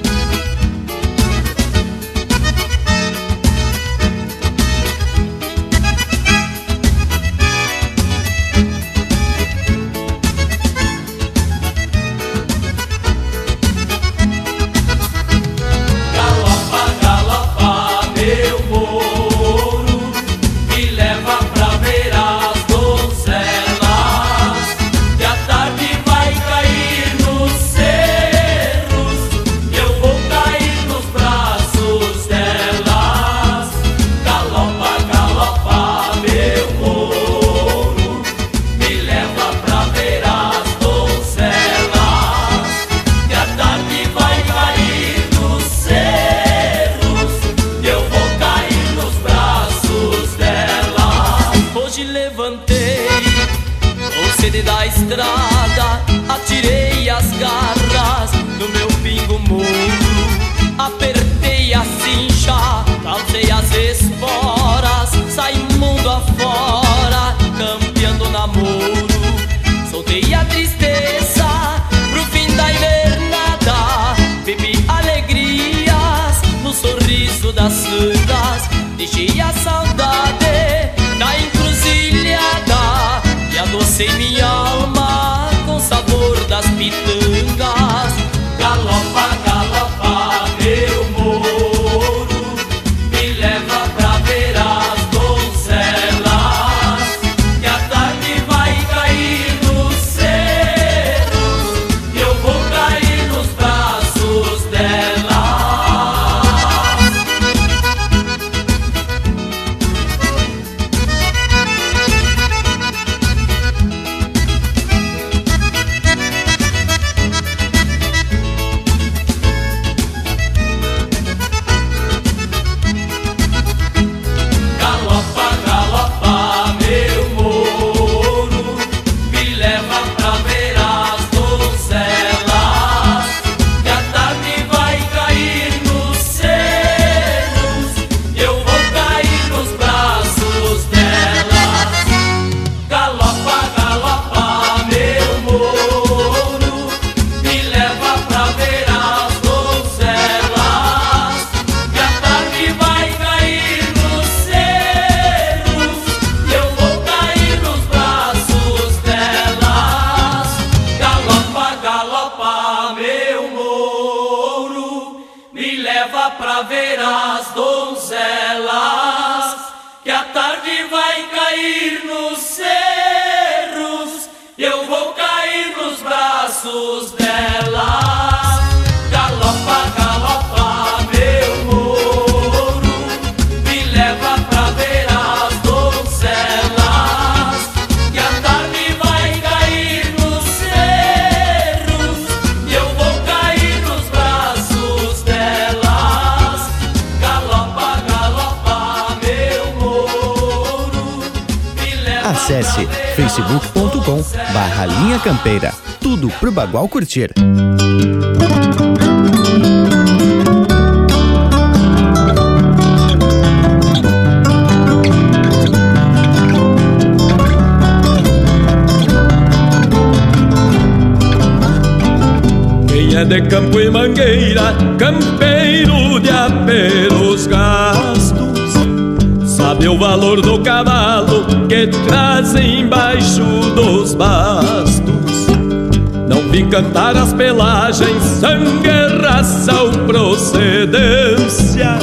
S2: facebook.com barra Linha Campeira. Tudo pro Bagual curtir.
S13: Quem é de campo e mangueira, campeiro de gastos, sabe o valor do cavalo que traz embaixo dos bastos. Não vim cantar as pelagens, sangue, raça ou procedência,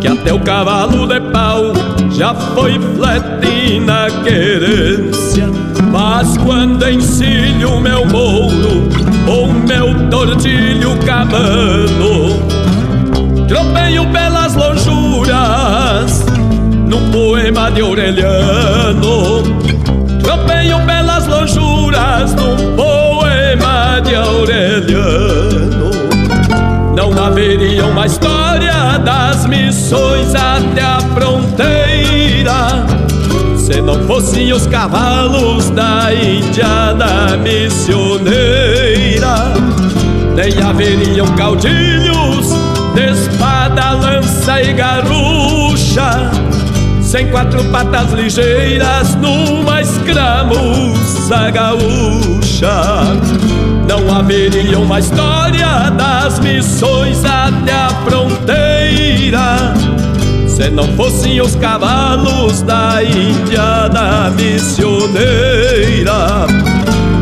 S13: que até o cavalo de pau já foi flete na querência. Mas quando encilho meu mouro, o meu tordilho cabano, tropeio pelas lonjuras, num poema de Aureliano. Tropeio pelas lonjuras, num poema de Aureliano. Não haveria uma história das missões até a fronteira Se não fossem os cavalos da Índia da missioneira Nem haveriam caudilhos de espada, lança e garrucha Sem quatro patas ligeiras numa escramuça gaúcha. Não haveria uma história das missões até a fronteira Se não fossem os cavalos da Índia da missioneira.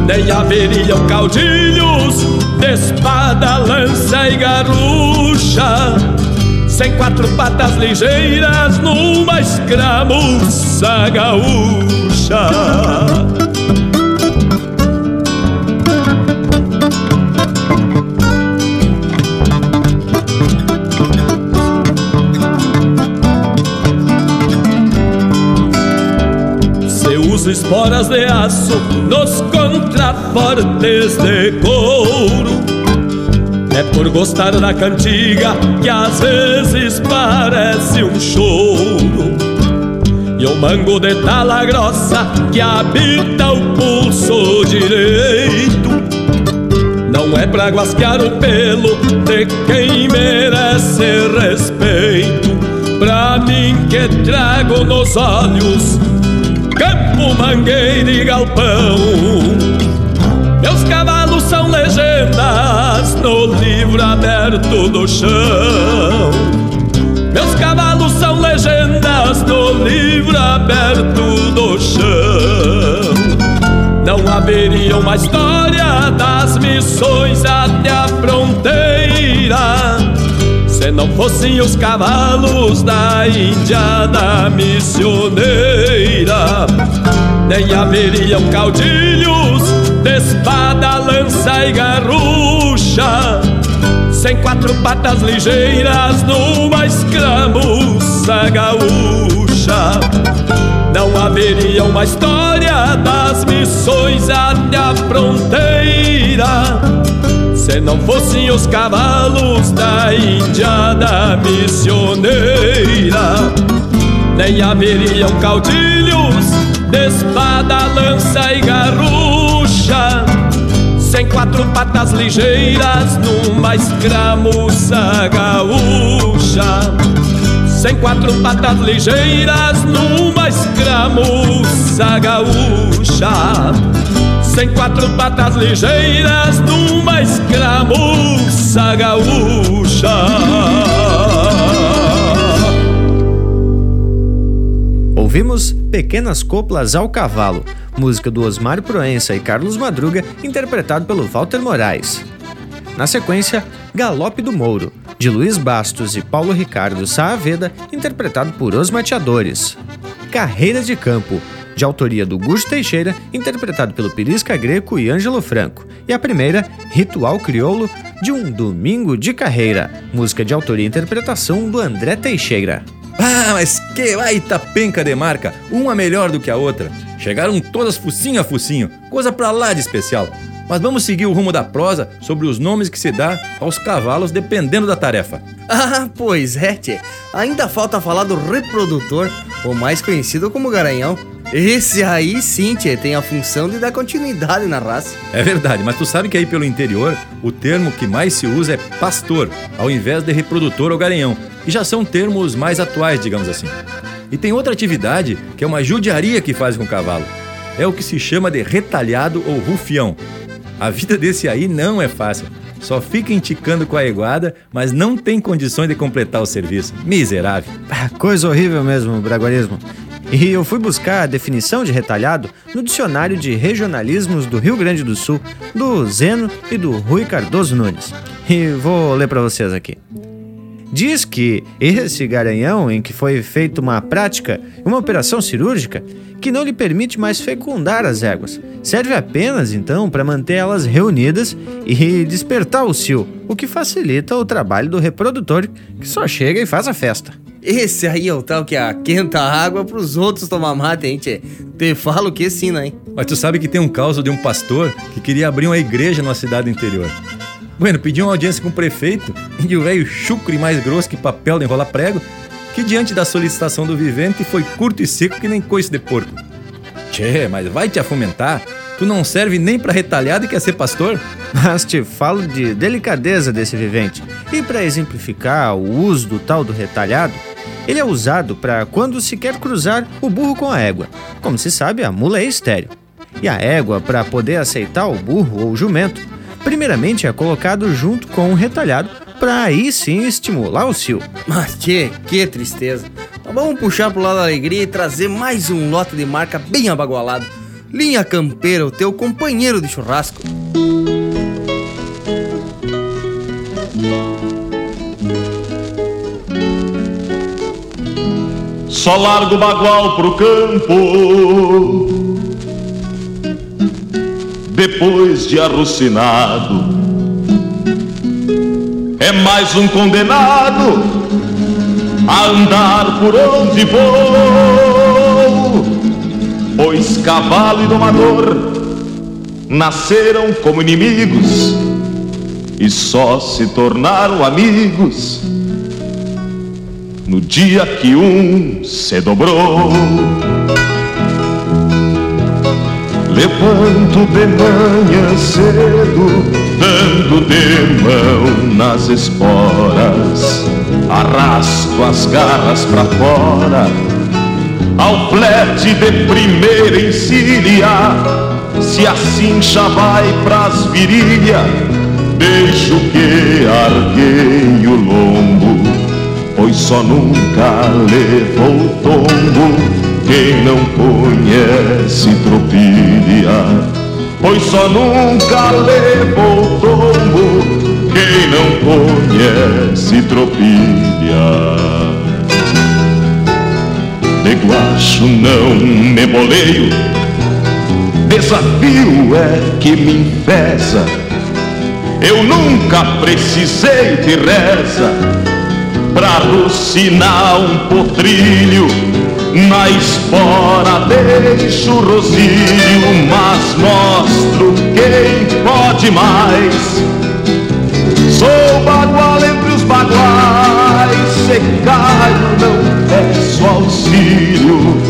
S13: Nem haveriam caudilhos de espada, lança e garrucha Sem quatro patas ligeiras numa escramuça gaúcha esporas de aço nos contrafortes de couro. Por gostar da cantiga que às vezes parece um choro. E o mango de tala grossa que habita o pulso direito. Não é pra guasquear o pelo de quem merece respeito. Pra mim que trago nos olhos campo, mangueira e galpão. Meus cavalos são no livro aberto do chão. Meus cavalos são legendas no livro aberto do chão. Não haveria uma história das missões até a fronteira se não fossem os cavalos da Índia da missioneira, nem haveriam caudilhos de espada, lança e garrucha, sem quatro patas ligeiras numa escramuça gaúcha. Não haveria uma história das missões até a fronteira se não fossem os cavalos da Índia da missioneira, nem haveriam caudilhos de espada, lança e garrucha, sem quatro patas ligeiras numa escramuça gaúcha. Sem quatro patas ligeiras numa escramuça gaúcha sem quatro patas ligeiras numa escramuça gaúcha.
S2: Ouvimos Pequenas Coplas ao Cavalo, música do Osmar Proença e Carlos Madruga, interpretado pelo Walter Moraes. Na sequência, Galope do Mouro, de Luiz Bastos e Paulo Ricardo Saaveda, interpretado por Os Mateadores. Carreira de Campo, de autoria do Gusto Teixeira, interpretado pelo Pirisca Greco e Ângelo Franco. E a primeira, Ritual Crioulo, de um Domingo de Carreira, música de autoria e interpretação do André Teixeira.
S1: Ah, mas que baita penca de marca, uma melhor do que a outra. Chegaram todas focinho a focinho, coisa pra lá de especial. Mas vamos seguir o rumo da prosa sobre os nomes que se dá aos cavalos dependendo da tarefa.
S5: Ah, pois é, tchê. Ainda falta falar do reprodutor, o mais conhecido como garanhão. Esse aí sim, tchê, tem a função de dar continuidade na raça.
S1: É verdade, mas tu sabe que aí pelo interior o termo que mais se usa é pastor, ao invés de reprodutor ou garanhão. E já são termos mais atuais, digamos assim. E tem outra atividade que é uma judiaria que faz com o cavalo. É o que se chama de retalhado ou rufião. A vida desse aí não é fácil. Só fica enticando com a iguada, mas não tem condições de completar o serviço. Miserável.
S2: Ah, Coisa horrível mesmo, braguarismo. E eu fui buscar a definição de retalhado no dicionário de regionalismos do Rio Grande do Sul, do Zeno e do Rui Cardoso Nunes. E vou ler para vocês aqui. Diz que esse garanhão em que foi feita uma prática, uma operação cirúrgica, que não lhe permite mais fecundar as éguas, serve apenas então para manter elas reunidas e despertar o cio, o que facilita o trabalho do reprodutor que só chega e faz a festa.
S5: Esse aí é o tal que aquenta a água pros outros tomar mate, hein, tchê? Te falo que sim, hein?
S1: Mas tu sabe que tem um caso de um pastor que queria abrir uma igreja numa cidade interior. Bueno, pediu uma audiência com o prefeito e o velho chucre mais grosso que papel de enrolar prego, que diante da solicitação do vivente foi curto e seco que nem coice de porco. Tchê, mas vai te afomentar? Tu não serve nem pra retalhado e quer ser pastor?
S2: Mas te falo de delicadeza desse vivente. E para exemplificar o uso do tal do retalhado, ele é usado para quando se quer cruzar o burro com a égua. Como se sabe, a mula é estéreo. E a égua, para poder aceitar o burro ou jumento, primeiramente é colocado junto com o retalhado para aí sim estimular o cio.
S5: Mas que, que tristeza. Mas vamos puxar pro lado da alegria e trazer mais um lote de marca bem abagualado. Linha Campeira, o teu companheiro de churrasco.
S21: Só largo o bagual pro campo Depois de arrucinado É mais um condenado A andar por onde vou Pois cavalo e domador Nasceram como inimigos E só se tornaram amigos no dia que um se dobrou. Levanto de manhã cedo, dando de mão nas esporas, arrasto as garras pra fora, ao flete de primeira encilha, se a cincha vai pras virilha, deixo que arqueie o lombo pois só nunca levou tombo quem não conhece tropilha. Pois só nunca levou tombo quem não conhece tropilha. De guacho não me boleio, desafio é que me enfesa. Eu nunca precisei de reza pra alucinar um potrilho na espora deixo o rosilho, mas mostro quem pode mais. Sou bagual entre os baguais, se caio não peço auxílio.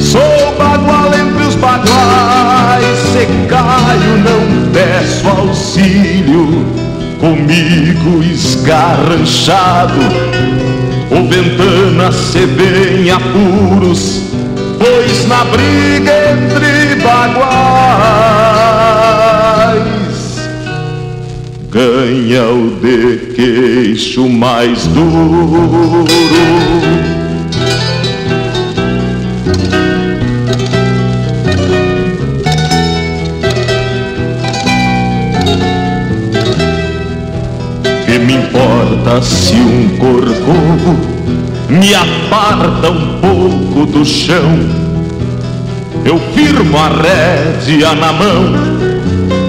S21: Sou bagual entre os baguais, se caio não peço auxílio comigo esgarranchado. O ventana se vê em apuros, pois na briga entre baguais ganha o de queixo mais duro. Se um corcovo me aparta um pouco do chão. Eu firmo a rédea na mão,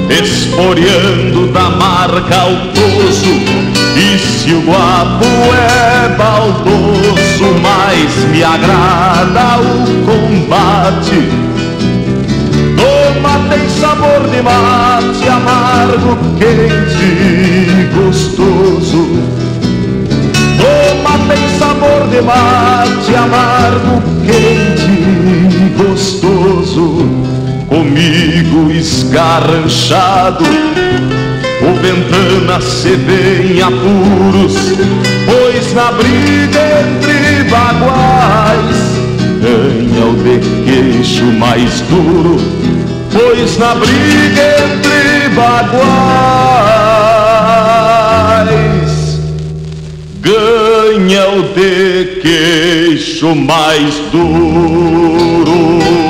S21: esporeando da marca ao toso. E se o guapo é baldoso, mais me agrada o combate. Tem sabor de mate amargo, quente e gostoso. Tem sabor de mate amargo, quente e gostoso. Comigo esgarranchado, o ventana se vê em apuros, pois na briga entre baguais ganha o de queixo mais duro, pois na briga entre baguais ganha o de queixo mais duro.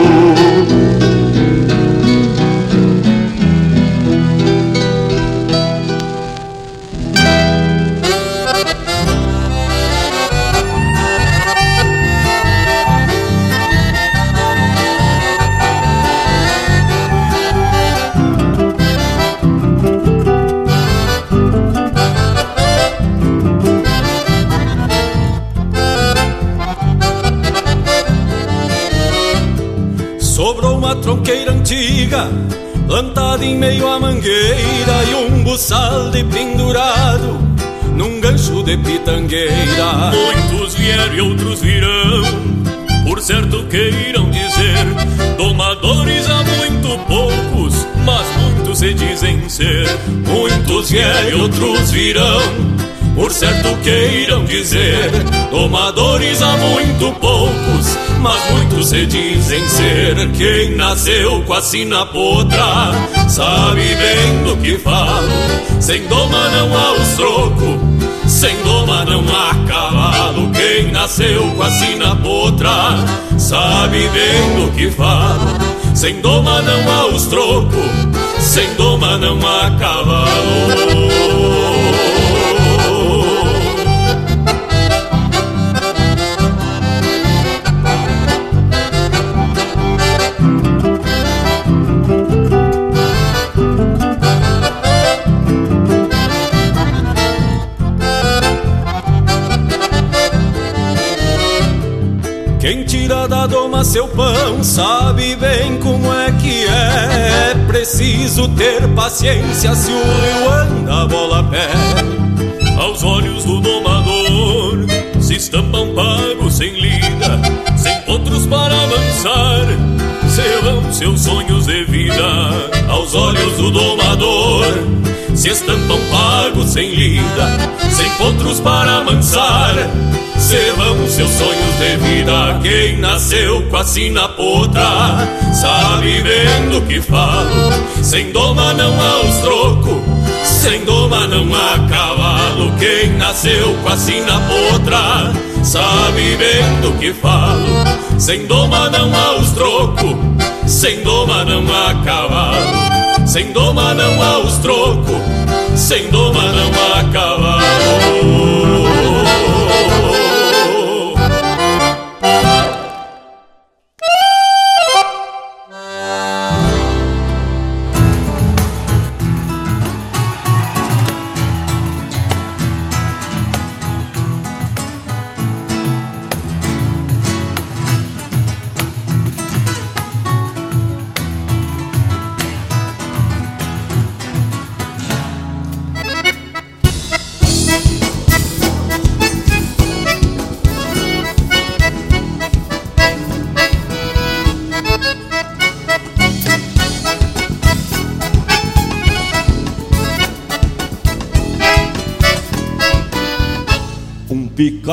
S11: De pitangueira.
S13: Muitos vieram e outros virão, por certo queiram dizer, domadores há muito poucos, mas muitos se dizem ser.
S11: Muitos vieram e outros virão, por certo queiram dizer, domadores há muito poucos, mas muitos se dizem ser. Quem nasceu com a sina potra, sabe bem do que falo. Sem doma não há os troco, sem doma não há cavalo. Quem nasceu com a sina potra, sabe bem do que falo. Sem doma não há os troco, sem doma não há cavalo. Seu pão sabe bem como é que é. É preciso ter paciência se o rio anda bola a pé.
S13: Aos olhos do domador se estampam pagos sem lida, sem potros para avançar. Se vão seus sonhos de vida
S11: Aos olhos do domador se estampam pagos sem lida, sem potros para amansar. Se vão seus sonhos de vida, quem nasceu com a sina potra, sabe bem do que falo. Sem doma não há os troco, sem doma não há cavalo. Quem nasceu com a sina potra, sabe bem do que falo. Sem doma não há os troco, sem doma não há cavalo. Sem doma não há os troco, sem doma não há cavalo.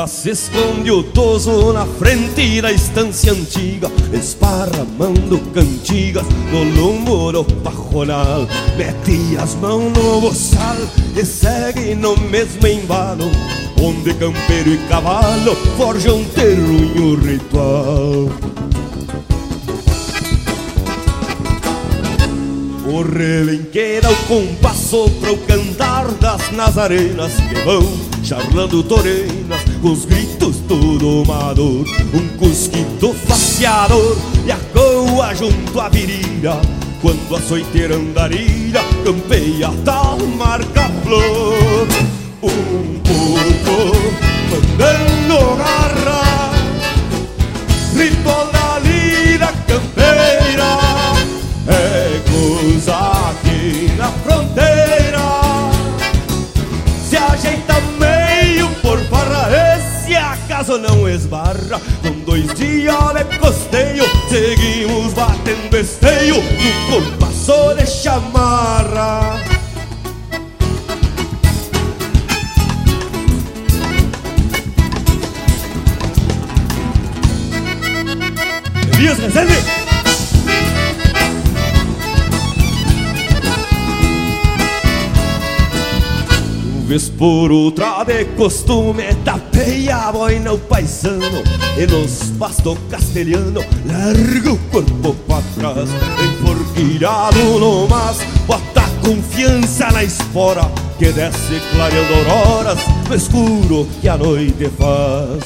S3: Pica se esconde o toso na frente da estância antiga Esparramando cantigas no do pajonal. Mete as mãos no boçal e segue no mesmo embalo Onde campeiro e cavalo forjam terruinho ritual. O relenqueira o compasso para o cantar das nazarenas que vão
S22: charlando toreiras, com os gritos do domador, um cusquito faceador e a coa junto à virira, quando a soiteira andarilha campeia tal marca flor. Um porco mandando garra, ritual da lira campeira, é coisa aqui na fronteira. Esbarra. Com dois dias de costeio, seguimos batendo esteio no compasso de chamarra. Elias Rezende! Vez por outra de costume Tapeia a boina o paisano E nos pasto castelhano Larga o corpo pra trás Enforquilhado no mas Bota confiança na espora Que desce clareando auroras No escuro que a noite faz.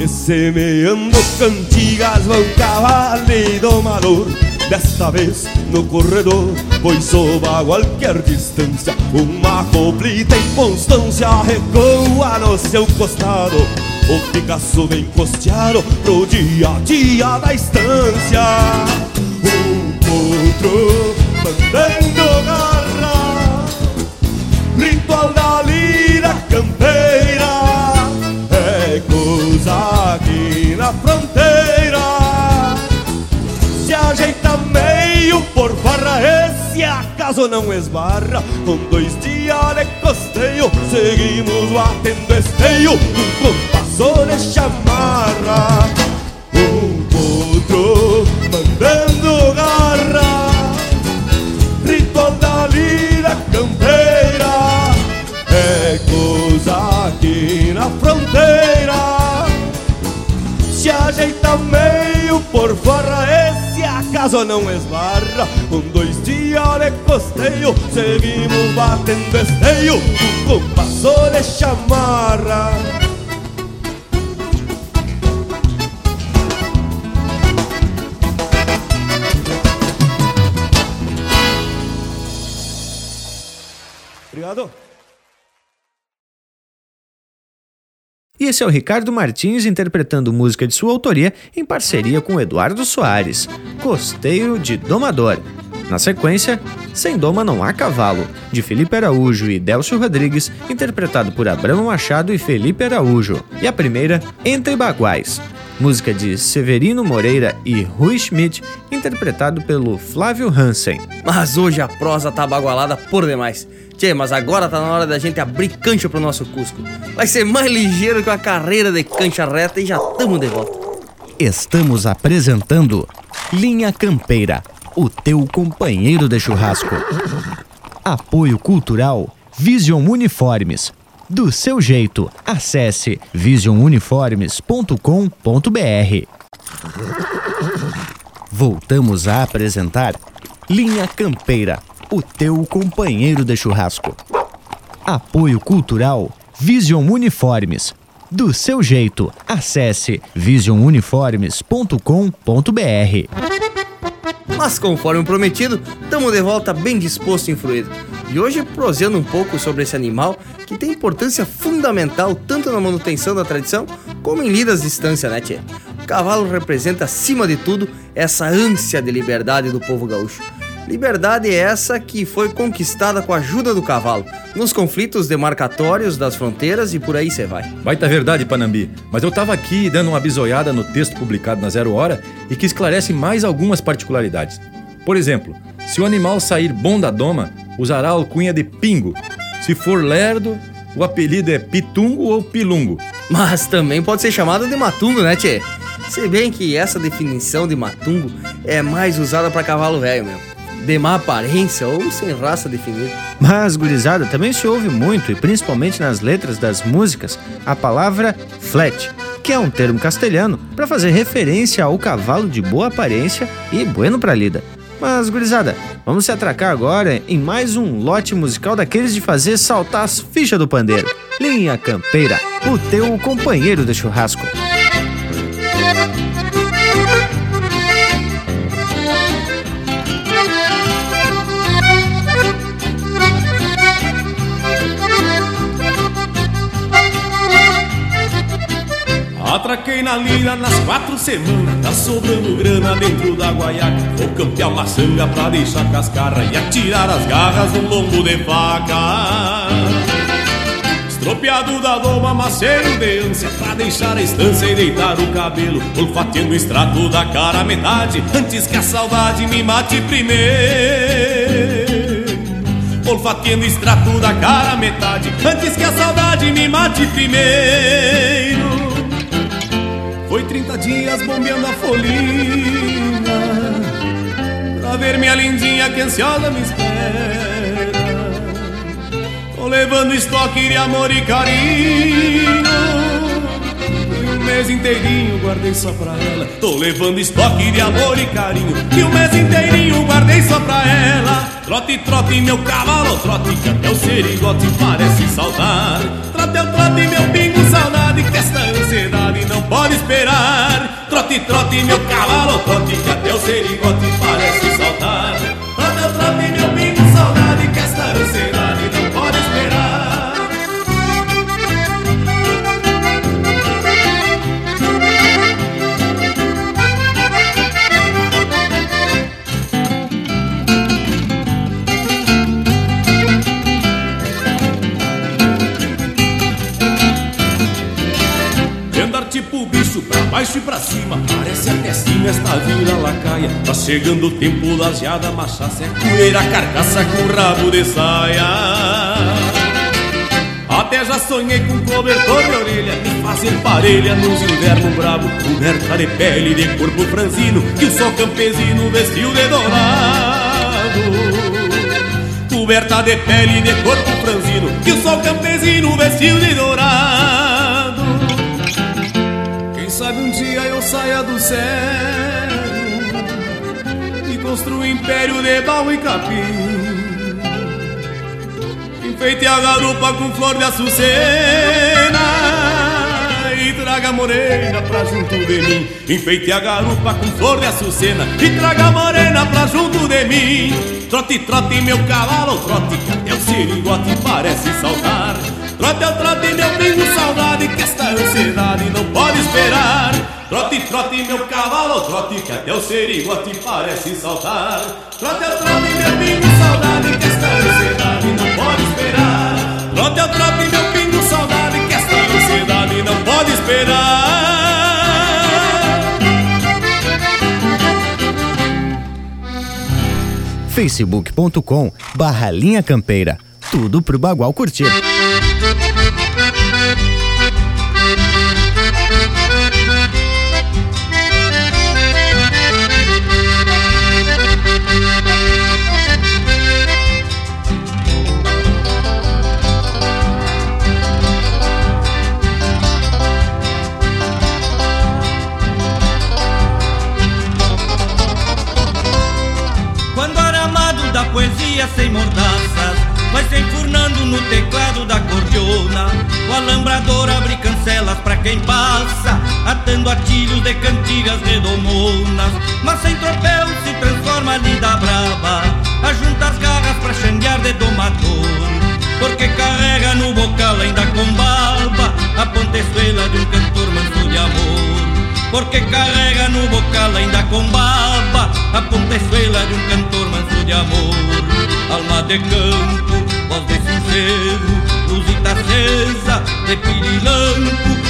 S22: E semeando cantigas Vão cavalo e domador Desta vez no corredor Pois sob qualquer distância Uma coplita em constância Recoa no seu costado O Picasso vem costeado Pro dia a dia da estância Um potro mandando garra Ritual da lira campeira É coisa aqui na fronteira ajeita meio por farra Esse acaso não esbarra. Com dois dias de costeio Seguimos batendo esteio. Num compasso de chamarra Um potro mandando garra. Ritual da lira campeira É coisa aqui na fronteira. Se ajeita meio por farra Esse acaso não esbarra. Com dois dias de costeio Seguimos batendo esteio. Com compasso de chamarra. Obrigado.
S2: E esse é o Ricardo Martins interpretando música de sua autoria em parceria com Eduardo Soares, Costeiro de Domador. Na sequência, Sem Doma Não Há Cavalo, de Felipe Araújo e Delcio Rodrigues, interpretado por Abramo Machado e Felipe Araújo. E a primeira, Entre Baguais, música de Severino Moreira e Rui Schmidt, interpretado pelo Flávio Hansen.
S5: Mas hoje a prosa tá bagualada por demais. Tchê, mas agora tá na hora da gente abrir cancha pro nosso Cusco. Vai ser mais ligeiro que uma carreira de cancha reta e já tamo de volta.
S2: Estamos apresentando Linha Campeira, o teu companheiro de churrasco. Apoio Cultural Vision Uniformes. Do seu jeito, acesse visionuniformes.com.br. Voltamos a apresentar Linha Campeira, o teu companheiro de churrasco. Apoio Cultural Vision Uniformes. Do seu jeito, acesse visionuniformes.com.br.
S5: Mas conforme prometido, tamo de volta bem disposto e influído. E hoje proseando um pouco sobre esse animal que tem importância fundamental tanto na manutenção da tradição como em lidas distância, né, tchê? O cavalo representa, acima de tudo, essa ânsia de liberdade do povo gaúcho. Liberdade essa que foi conquistada com a ajuda do cavalo, nos conflitos demarcatórios das fronteiras e por aí você vai.
S1: Baita verdade, Panambi, mas eu tava aqui dando uma bisoiada no texto publicado na Zero Hora e que esclarece mais algumas particularidades. Por exemplo, se o animal sair bom da doma, usará a alcunha de pingo. Se for lerdo, o apelido é pitungo ou pilungo.
S5: Mas também pode ser chamado de matungo, né, tchê? Se bem que essa definição de matungo é mais usada para cavalo velho mesmo. De má aparência ou sem raça definida.
S2: Mas, gurizada, também se ouve muito, e principalmente nas letras das músicas, a palavra flat, que é um termo castelhano para fazer referência ao cavalo de boa aparência e bueno para lida. Mas, gurizada, vamos se atracar agora em mais um lote musical daqueles de fazer saltar as fichas do pandeiro. Linha Campeira, o teu companheiro de churrasco.
S22: Atraquei na lira nas quatro semanas Tá sobrando grana dentro da guaiaca. Vou campear uma sanga pra deixar cascarra E atirar as garras num lombo de faca. Estropiado da doma, maceiro de ânsia Pra deixar a estância e deitar o cabelo. Olfateando o extrato da cara metade Antes que a saudade me mate primeiro. Olfateando o extrato da cara metade Antes que a saudade me mate primeiro foi 30 dias bombeando a folhinha Pra ver minha lindinha que ansiosa me espera. Tô levando estoque de amor e carinho mês inteirinho guardei só pra ela. Tô levando estoque de amor e carinho E um mês inteirinho guardei só pra ela. Trote, trote, meu cavalo, trote Que até o serigote parece saltar Trote, trote, meu pingo, saudade Que esta ansiedade não pode esperar. Trote, trote, meu cavalo, trote Que até o serigote parece baixo e pra cima. Parece até assim esta vila lacaia. Tá chegando o tempo da geada machaça É poeira carcaça com rabo de saia. Até já sonhei com cobertor de orelha Me fazer parelha nos invernos brabo. Coberta de pele de corpo franzino Que o sol campesino vestiu de dourado. Coberta de pele de corpo franzino Que o sol campesino vestiu de dourado saia do céu E construa um império de baú e capim. Enfeite a garupa com flor de açucena E traga morena pra junto de mim. Enfeite a garupa com flor de açucena E traga morena pra junto de mim. Trote, trote, meu cavalo, trote Que até o sirigote parece saltar Trote, eu trote, meu pingo, saudade Que esta ansiedade não pode esperar Trote, trote, meu cavalo, trote Que até o sirigote parece saltar Trote, trote, meu pingo, saudade Que esta ansiedade não pode esperar Trote, trote, meu pingo, saudade Que esta ansiedade não pode esperar
S2: facebook.com barra linha campeira. Tudo pro Bagual curtir.
S23: Quem passa Atando atilhos de cantigas redomonas. Mas sem tropel se transforma a lida brava Ajunta as garras pra xanguear de domador. Porque carrega no bocal ainda com barba A pontezuela de um cantor manso de amor. Porque carrega no bocal ainda com baba A pontezuela de um cantor manso de amor. Alma de campo, voz de sincero Luzita acesa, de pirilampo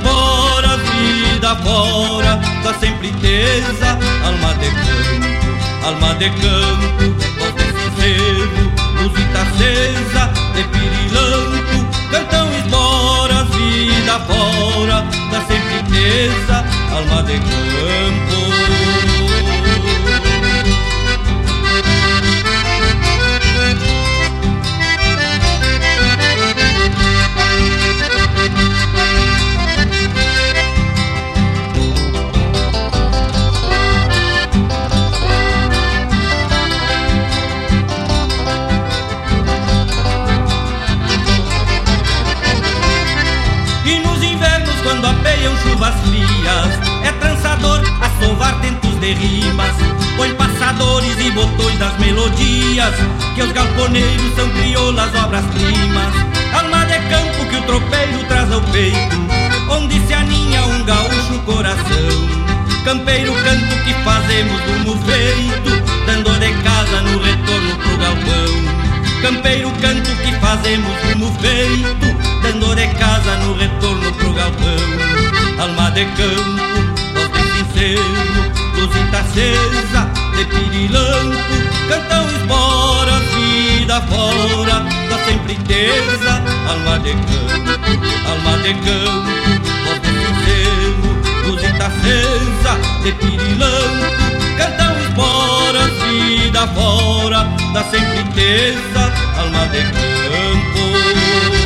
S23: Esporas, vida fora Da sempre tesa Alma de campo, alma de campo Voz de sincero, luzita acesa De pirilampo Cantam esporas, vida fora Da sempre tesa Alma de campo apeiam chuvas frias, é trançador a sovar tentos de rimas. Põe passadores e botões das melodias, que os galponeiros são crioulas obras-primas. Alma de campo que o tropeiro traz ao peito, onde se aninha um gaúcho coração. Campeiro canto que fazemos no feito, dando de casa no retorno pro galpão. Campeiro canto que fazemos no feito, dando de casa no retorno pro galpão. Alma de campo, voz de sincero, luzita acesa, de pirilampo, cantam espora, vida fora, da sempre tesa. Alma de campo, alma de campo, voz de sincero, luzita acesa, de pirilampo, cantam esporas, vida fora, da sempre tesa, alma de campo.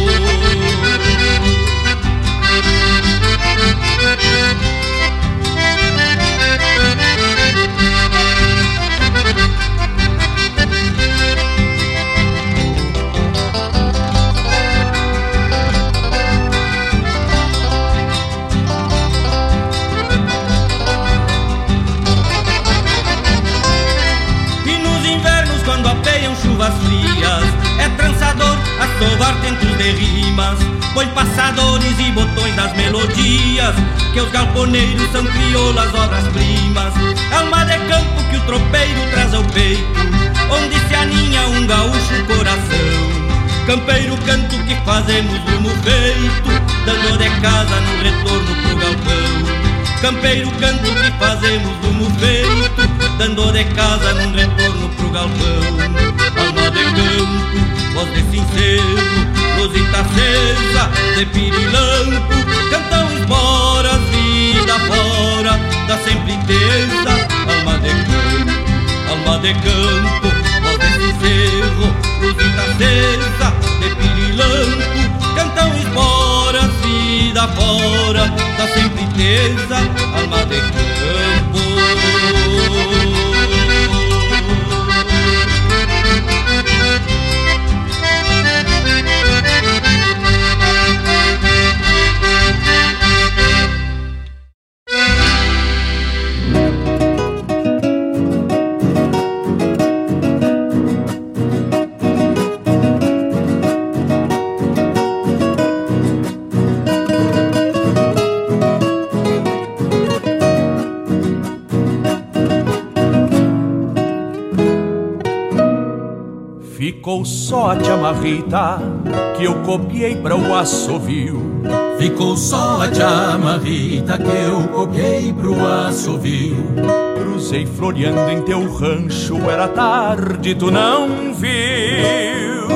S23: Trançador a sovar tentos de rimas. Põe passadores e botões das melodias, que os galponeiros são crioulas obras-primas. Alma de campo que o tropeiro traz ao peito, onde se aninha um gaúcho coração. Campeiro canto que fazemos rumo feito, dando de casa no retorno pro galpão. Campeiro canto que fazemos rumo feito, dando de casa num retorno pro galpão. Alma de campo, voz de sincero, luzita acesa, de pirilampo, cantam esporas, vida fora, da sempre tesa. Alma de campo, alma de campo, voz de sincero, luzita acesa, de pirilampo, cantam esporas, vida fora, da sempre tesa. Alma de campo.
S13: Ficou só a chamarrita que eu copiei para o assovio.
S24: Ficou só a chamarrita que eu copiei pro assovio.
S13: Cruzei floreando em teu rancho, era tarde, tu não viu.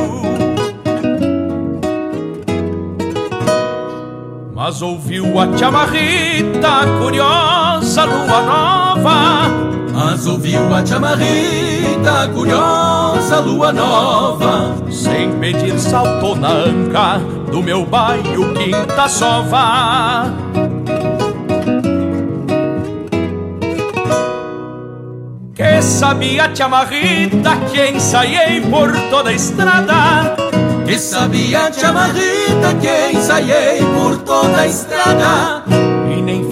S13: Mas ouviu a chamarrita, curiosa lua nova.
S24: Mas ouviu a chamarrita, curiosa lua nova.
S13: Sem pedir saltou na anca do meu bairro Quinta Sova. Que sabia a chamarrita que ensaiei por toda a estrada.
S24: Que sabia a chamarrita que ensaiei por toda a estrada.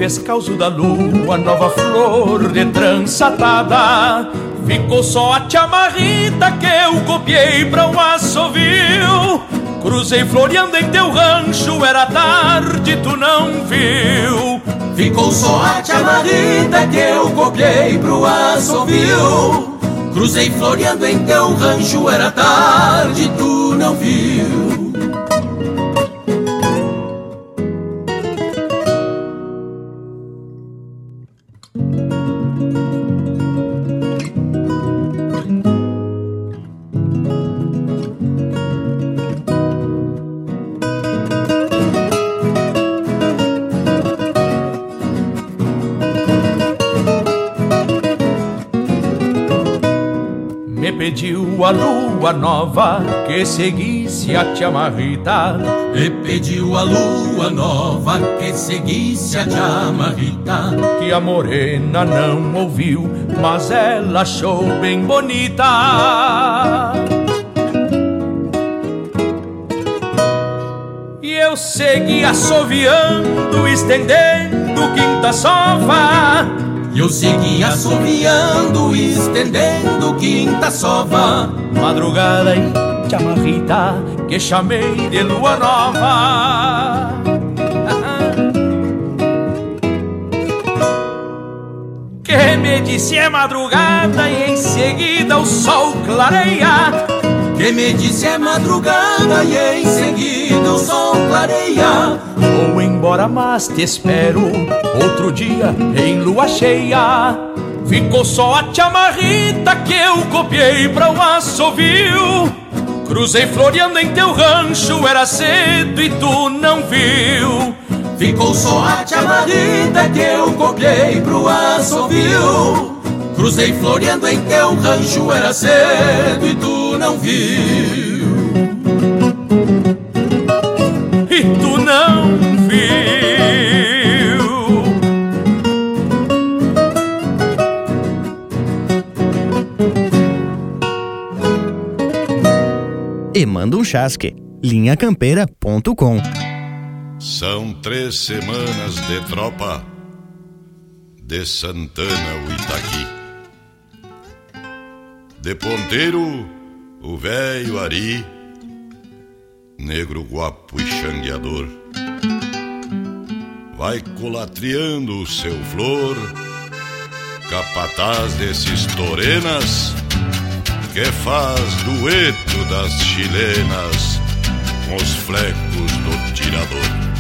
S13: Causo da lua, nova flor de trançatada. Ficou só a chamarrita que eu copiei pra um assovio. Cruzei floreando em teu rancho, era tarde, tu não viu.
S24: Ficou só a chamarrita que eu copiei pro assovio. Cruzei floreando em teu rancho, era tarde, tu não viu.
S13: A lua nova que seguisse a chamarrita.
S24: Me pediu a lua nova que seguisse a chamarrita.
S13: Que a morena não ouviu, mas ela achou bem bonita. E eu eu segui assoviando, estendendo quinta sova.
S24: Eu segui assoviando, estendendo quinta sova.
S13: Madrugada e chamarrita que chamei de lua nova. Que me disse é madrugada e em seguida o sol clareia.
S24: Que me disse é madrugada e em seguida o sol clareia.
S13: Vou embora, mas te espero outro dia em lua cheia. Ficou só a chamarrita que eu copiei pra o assovio. Cruzei floreando em teu rancho, era cedo e tu não viu.
S24: Ficou só a chamarrita que eu copiei pro assovio. Cruzei floreando em teu rancho, era cedo e tu não viu.
S13: E tu não viu.
S2: E manda um chasque. linhacampeira.com
S21: São três semanas de tropa de Santana o Itaqui. De ponteiro, o velho Ari, negro guapo e xangueador. Vai colatriando o seu flor, capataz desses torenas, que faz dueto das chilenas com os flecos do tirador.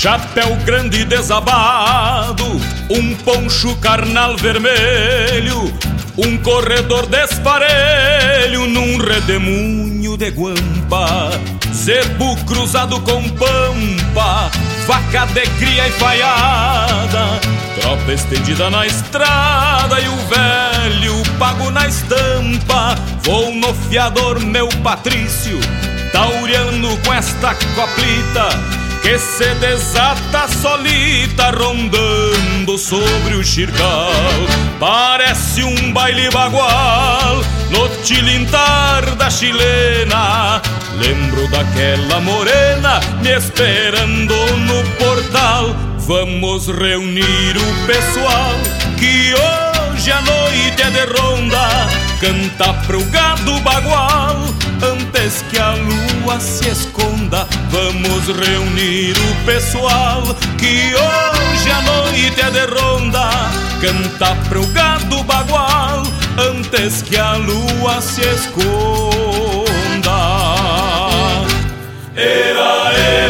S13: Chapéu grande desabado, um poncho carnal vermelho, um corredor desparelho num redemoinho de guampa, zebu cruzado com pampa, vaca de cria e tropa estendida na estrada e o velho pago na estampa. Vou no fiador, meu Patrício, tauriano com esta coplita que se desata solita rondando sobre o xircal. Parece um baile bagual no tilintar da chilena. Lembro daquela morena me esperando no portal. Vamos reunir o pessoal que hoje a noite é de ronda. Canta pro gado bagual antes que a lua se esconda. Vamos reunir o pessoal que hoje a noite é de ronda. Canta pro gado bagual antes que a lua se esconda. Era, era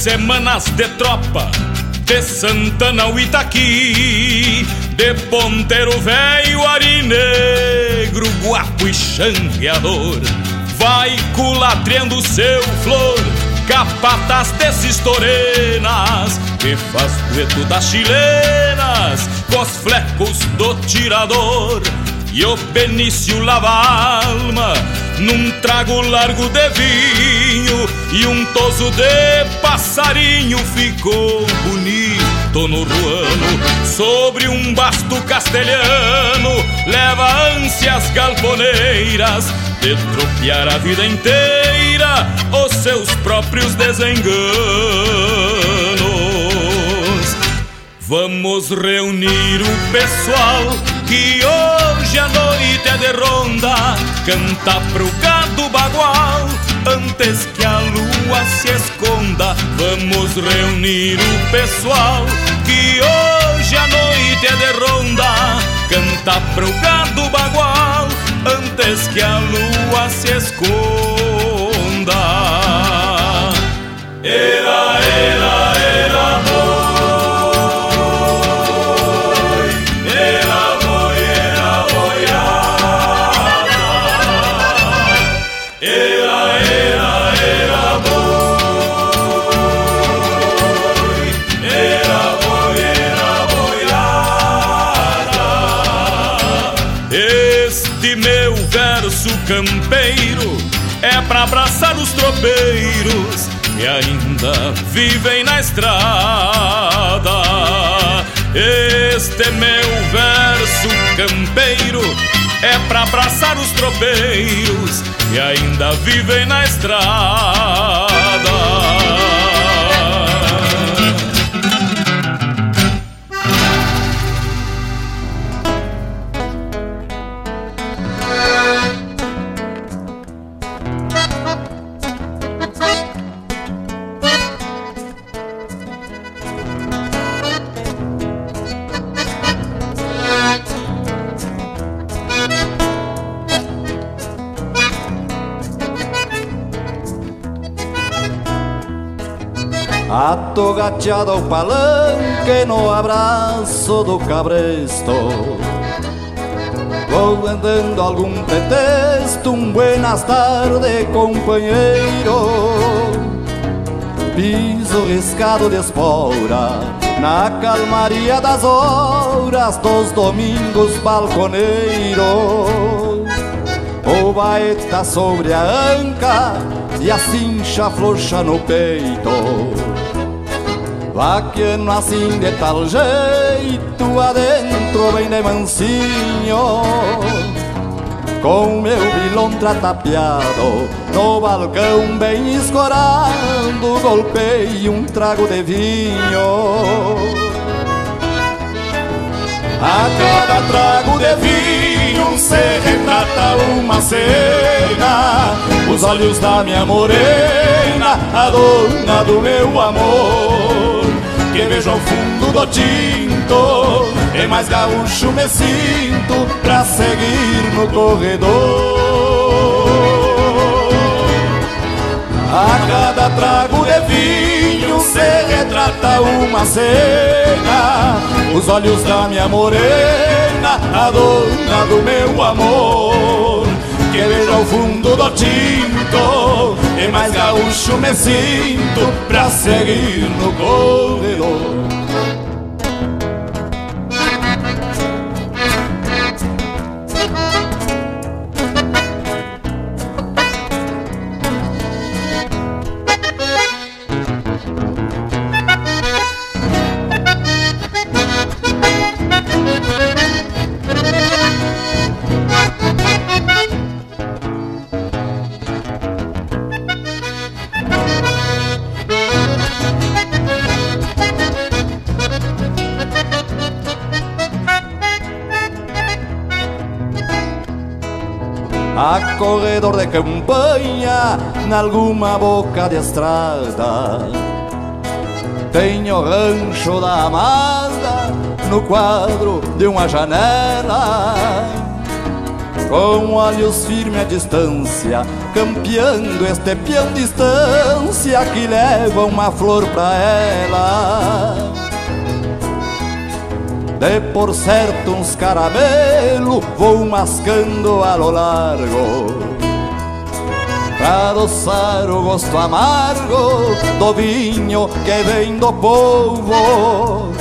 S13: Semanas de tropa de Santana ao Itaqui, de ponteiro velho, ari negro, guapo e xangueador. Vai culatriando seu flor, capataz desses torenas, que faz dueto das chilenas, com os flecos do tirador. E o Benício lava a alma num trago largo de vinho e um toso de passarinho ficou bonito no ruano. Sobre um basto castelhano leva ânsias galponeiras de tropear a vida inteira os seus próprios desenganos. Vamos reunir o pessoal que hoje hoje a noite é de ronda, canta pro gado bagual. Antes que a lua se esconda, vamos reunir o pessoal. Que hoje a noite é de ronda, canta pro gado bagual. Antes que a lua se esconda. Era, era, pra abraçar os tropeiros que ainda vivem na estrada. Este meu verso campeiro é pra abraçar os tropeiros que ainda vivem na estrada.
S25: Atogateado ao palanque no abraço do cabresto. Vou andando algum pretexto, um buenas tardes companheiro Piso riscado de espora Na calmaria das horas dos domingos balconeiros O baeta sobre a anca e a cincha flocha no peito Vaqueano assim de tal jeito adentro bem de mansinho Com meu bilontra tapeado no balcão bem escorando Golpei um trago de vinho a cada trago de vinho se retrata uma cena. Os olhos da minha morena, a dona do meu amor Que vejo ao fundo do tinto. E mais gaúcho me sinto pra seguir no corredor. A cada trago de vinho se retrata uma cena. Os olhos da minha morena, a dona do meu amor. Que vejo ao fundo do tinto E mais gaúcho me sinto pra seguir no corredor campanha, nalguma boca de estrada. Tenho rancho da amada no quadro de uma janela. Com olhos firmes à distância, campeando este peão distância que leva uma flor pra ela. De por certo uns caramelo vou mascando a lo largo Pra adoçar o gosto amargo do vinho que vem do povo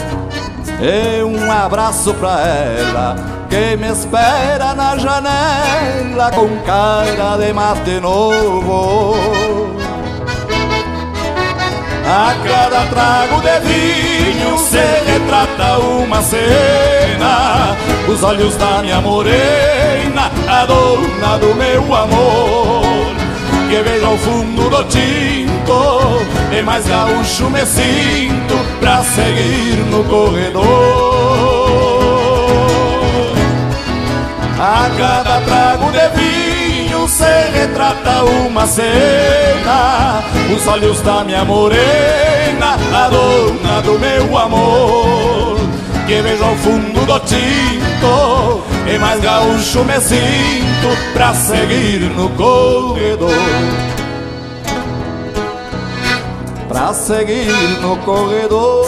S25: E um abraço pra ela que me espera na janela Com cara de mate novo. A cada trago de vinho se retrata uma cena. Os olhos da minha morena, a dona do meu amor Que vejo ao fundo do tinto E mais gaúcho me sinto pra seguir no corredor. A cada trago de vinho se retrata uma cena Os olhos da minha morena, a dona do meu amor Que vejo ao fundo do tinto E mais gaúcho me sinto pra seguir no corredor. Pra seguir no corredor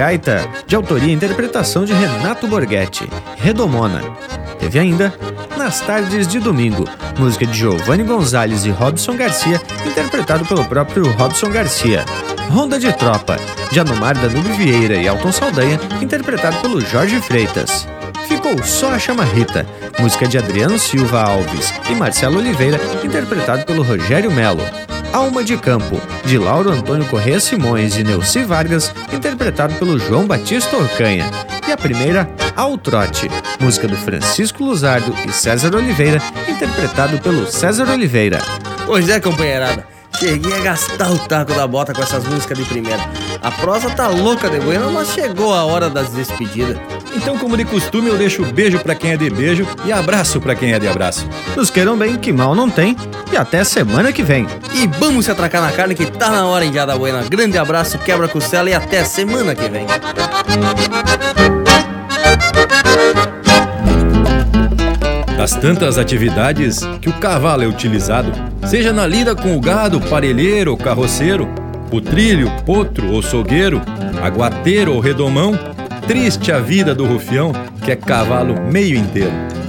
S2: Gaita de autoria e interpretação de Renato Borghetti, Redomona. Teve ainda Nas Tardes de Domingo, música de Giovanni Gonzalez e Robson Garcia, interpretado pelo próprio Robson Garcia. Ronda de Tropa, de Anomar Danube Vieira e Alton Saldanha, interpretado pelo Jorge Freitas. Ficou só a Chama Rita, música de Adriano Silva Alves e Marcelo Oliveira, interpretado pelo Rogério Melo. Alma de Campo, de Lauro Antônio Corrêa Simões e Neuci Vargas, interpretado pelo João Batista Orcanha. E a primeira, Ao Trote, música do Francisco Luzardo e César Oliveira, interpretado pelo César Oliveira.
S5: Pois é, companheirada. Cheguei a gastar o taco da bota com essas músicas de primeira. A prosa tá louca de mas chegou a hora das despedidas.
S1: Então, como de costume, eu deixo beijo para quem é de beijo e abraço para quem é de abraço.
S2: Nos queiram bem, que mal não tem. E até semana que vem.
S5: E vamos se atracar na carne que tá na hora, Indiada Buena. Grande abraço, quebra costela e até semana que vem.
S1: Das tantas atividades que o cavalo é utilizado, seja na lida com o gado, parelheiro ou carroceiro, o trilho, potro ou sogueiro, aguateiro ou redomão, triste a vida do rufião que é cavalo meio inteiro.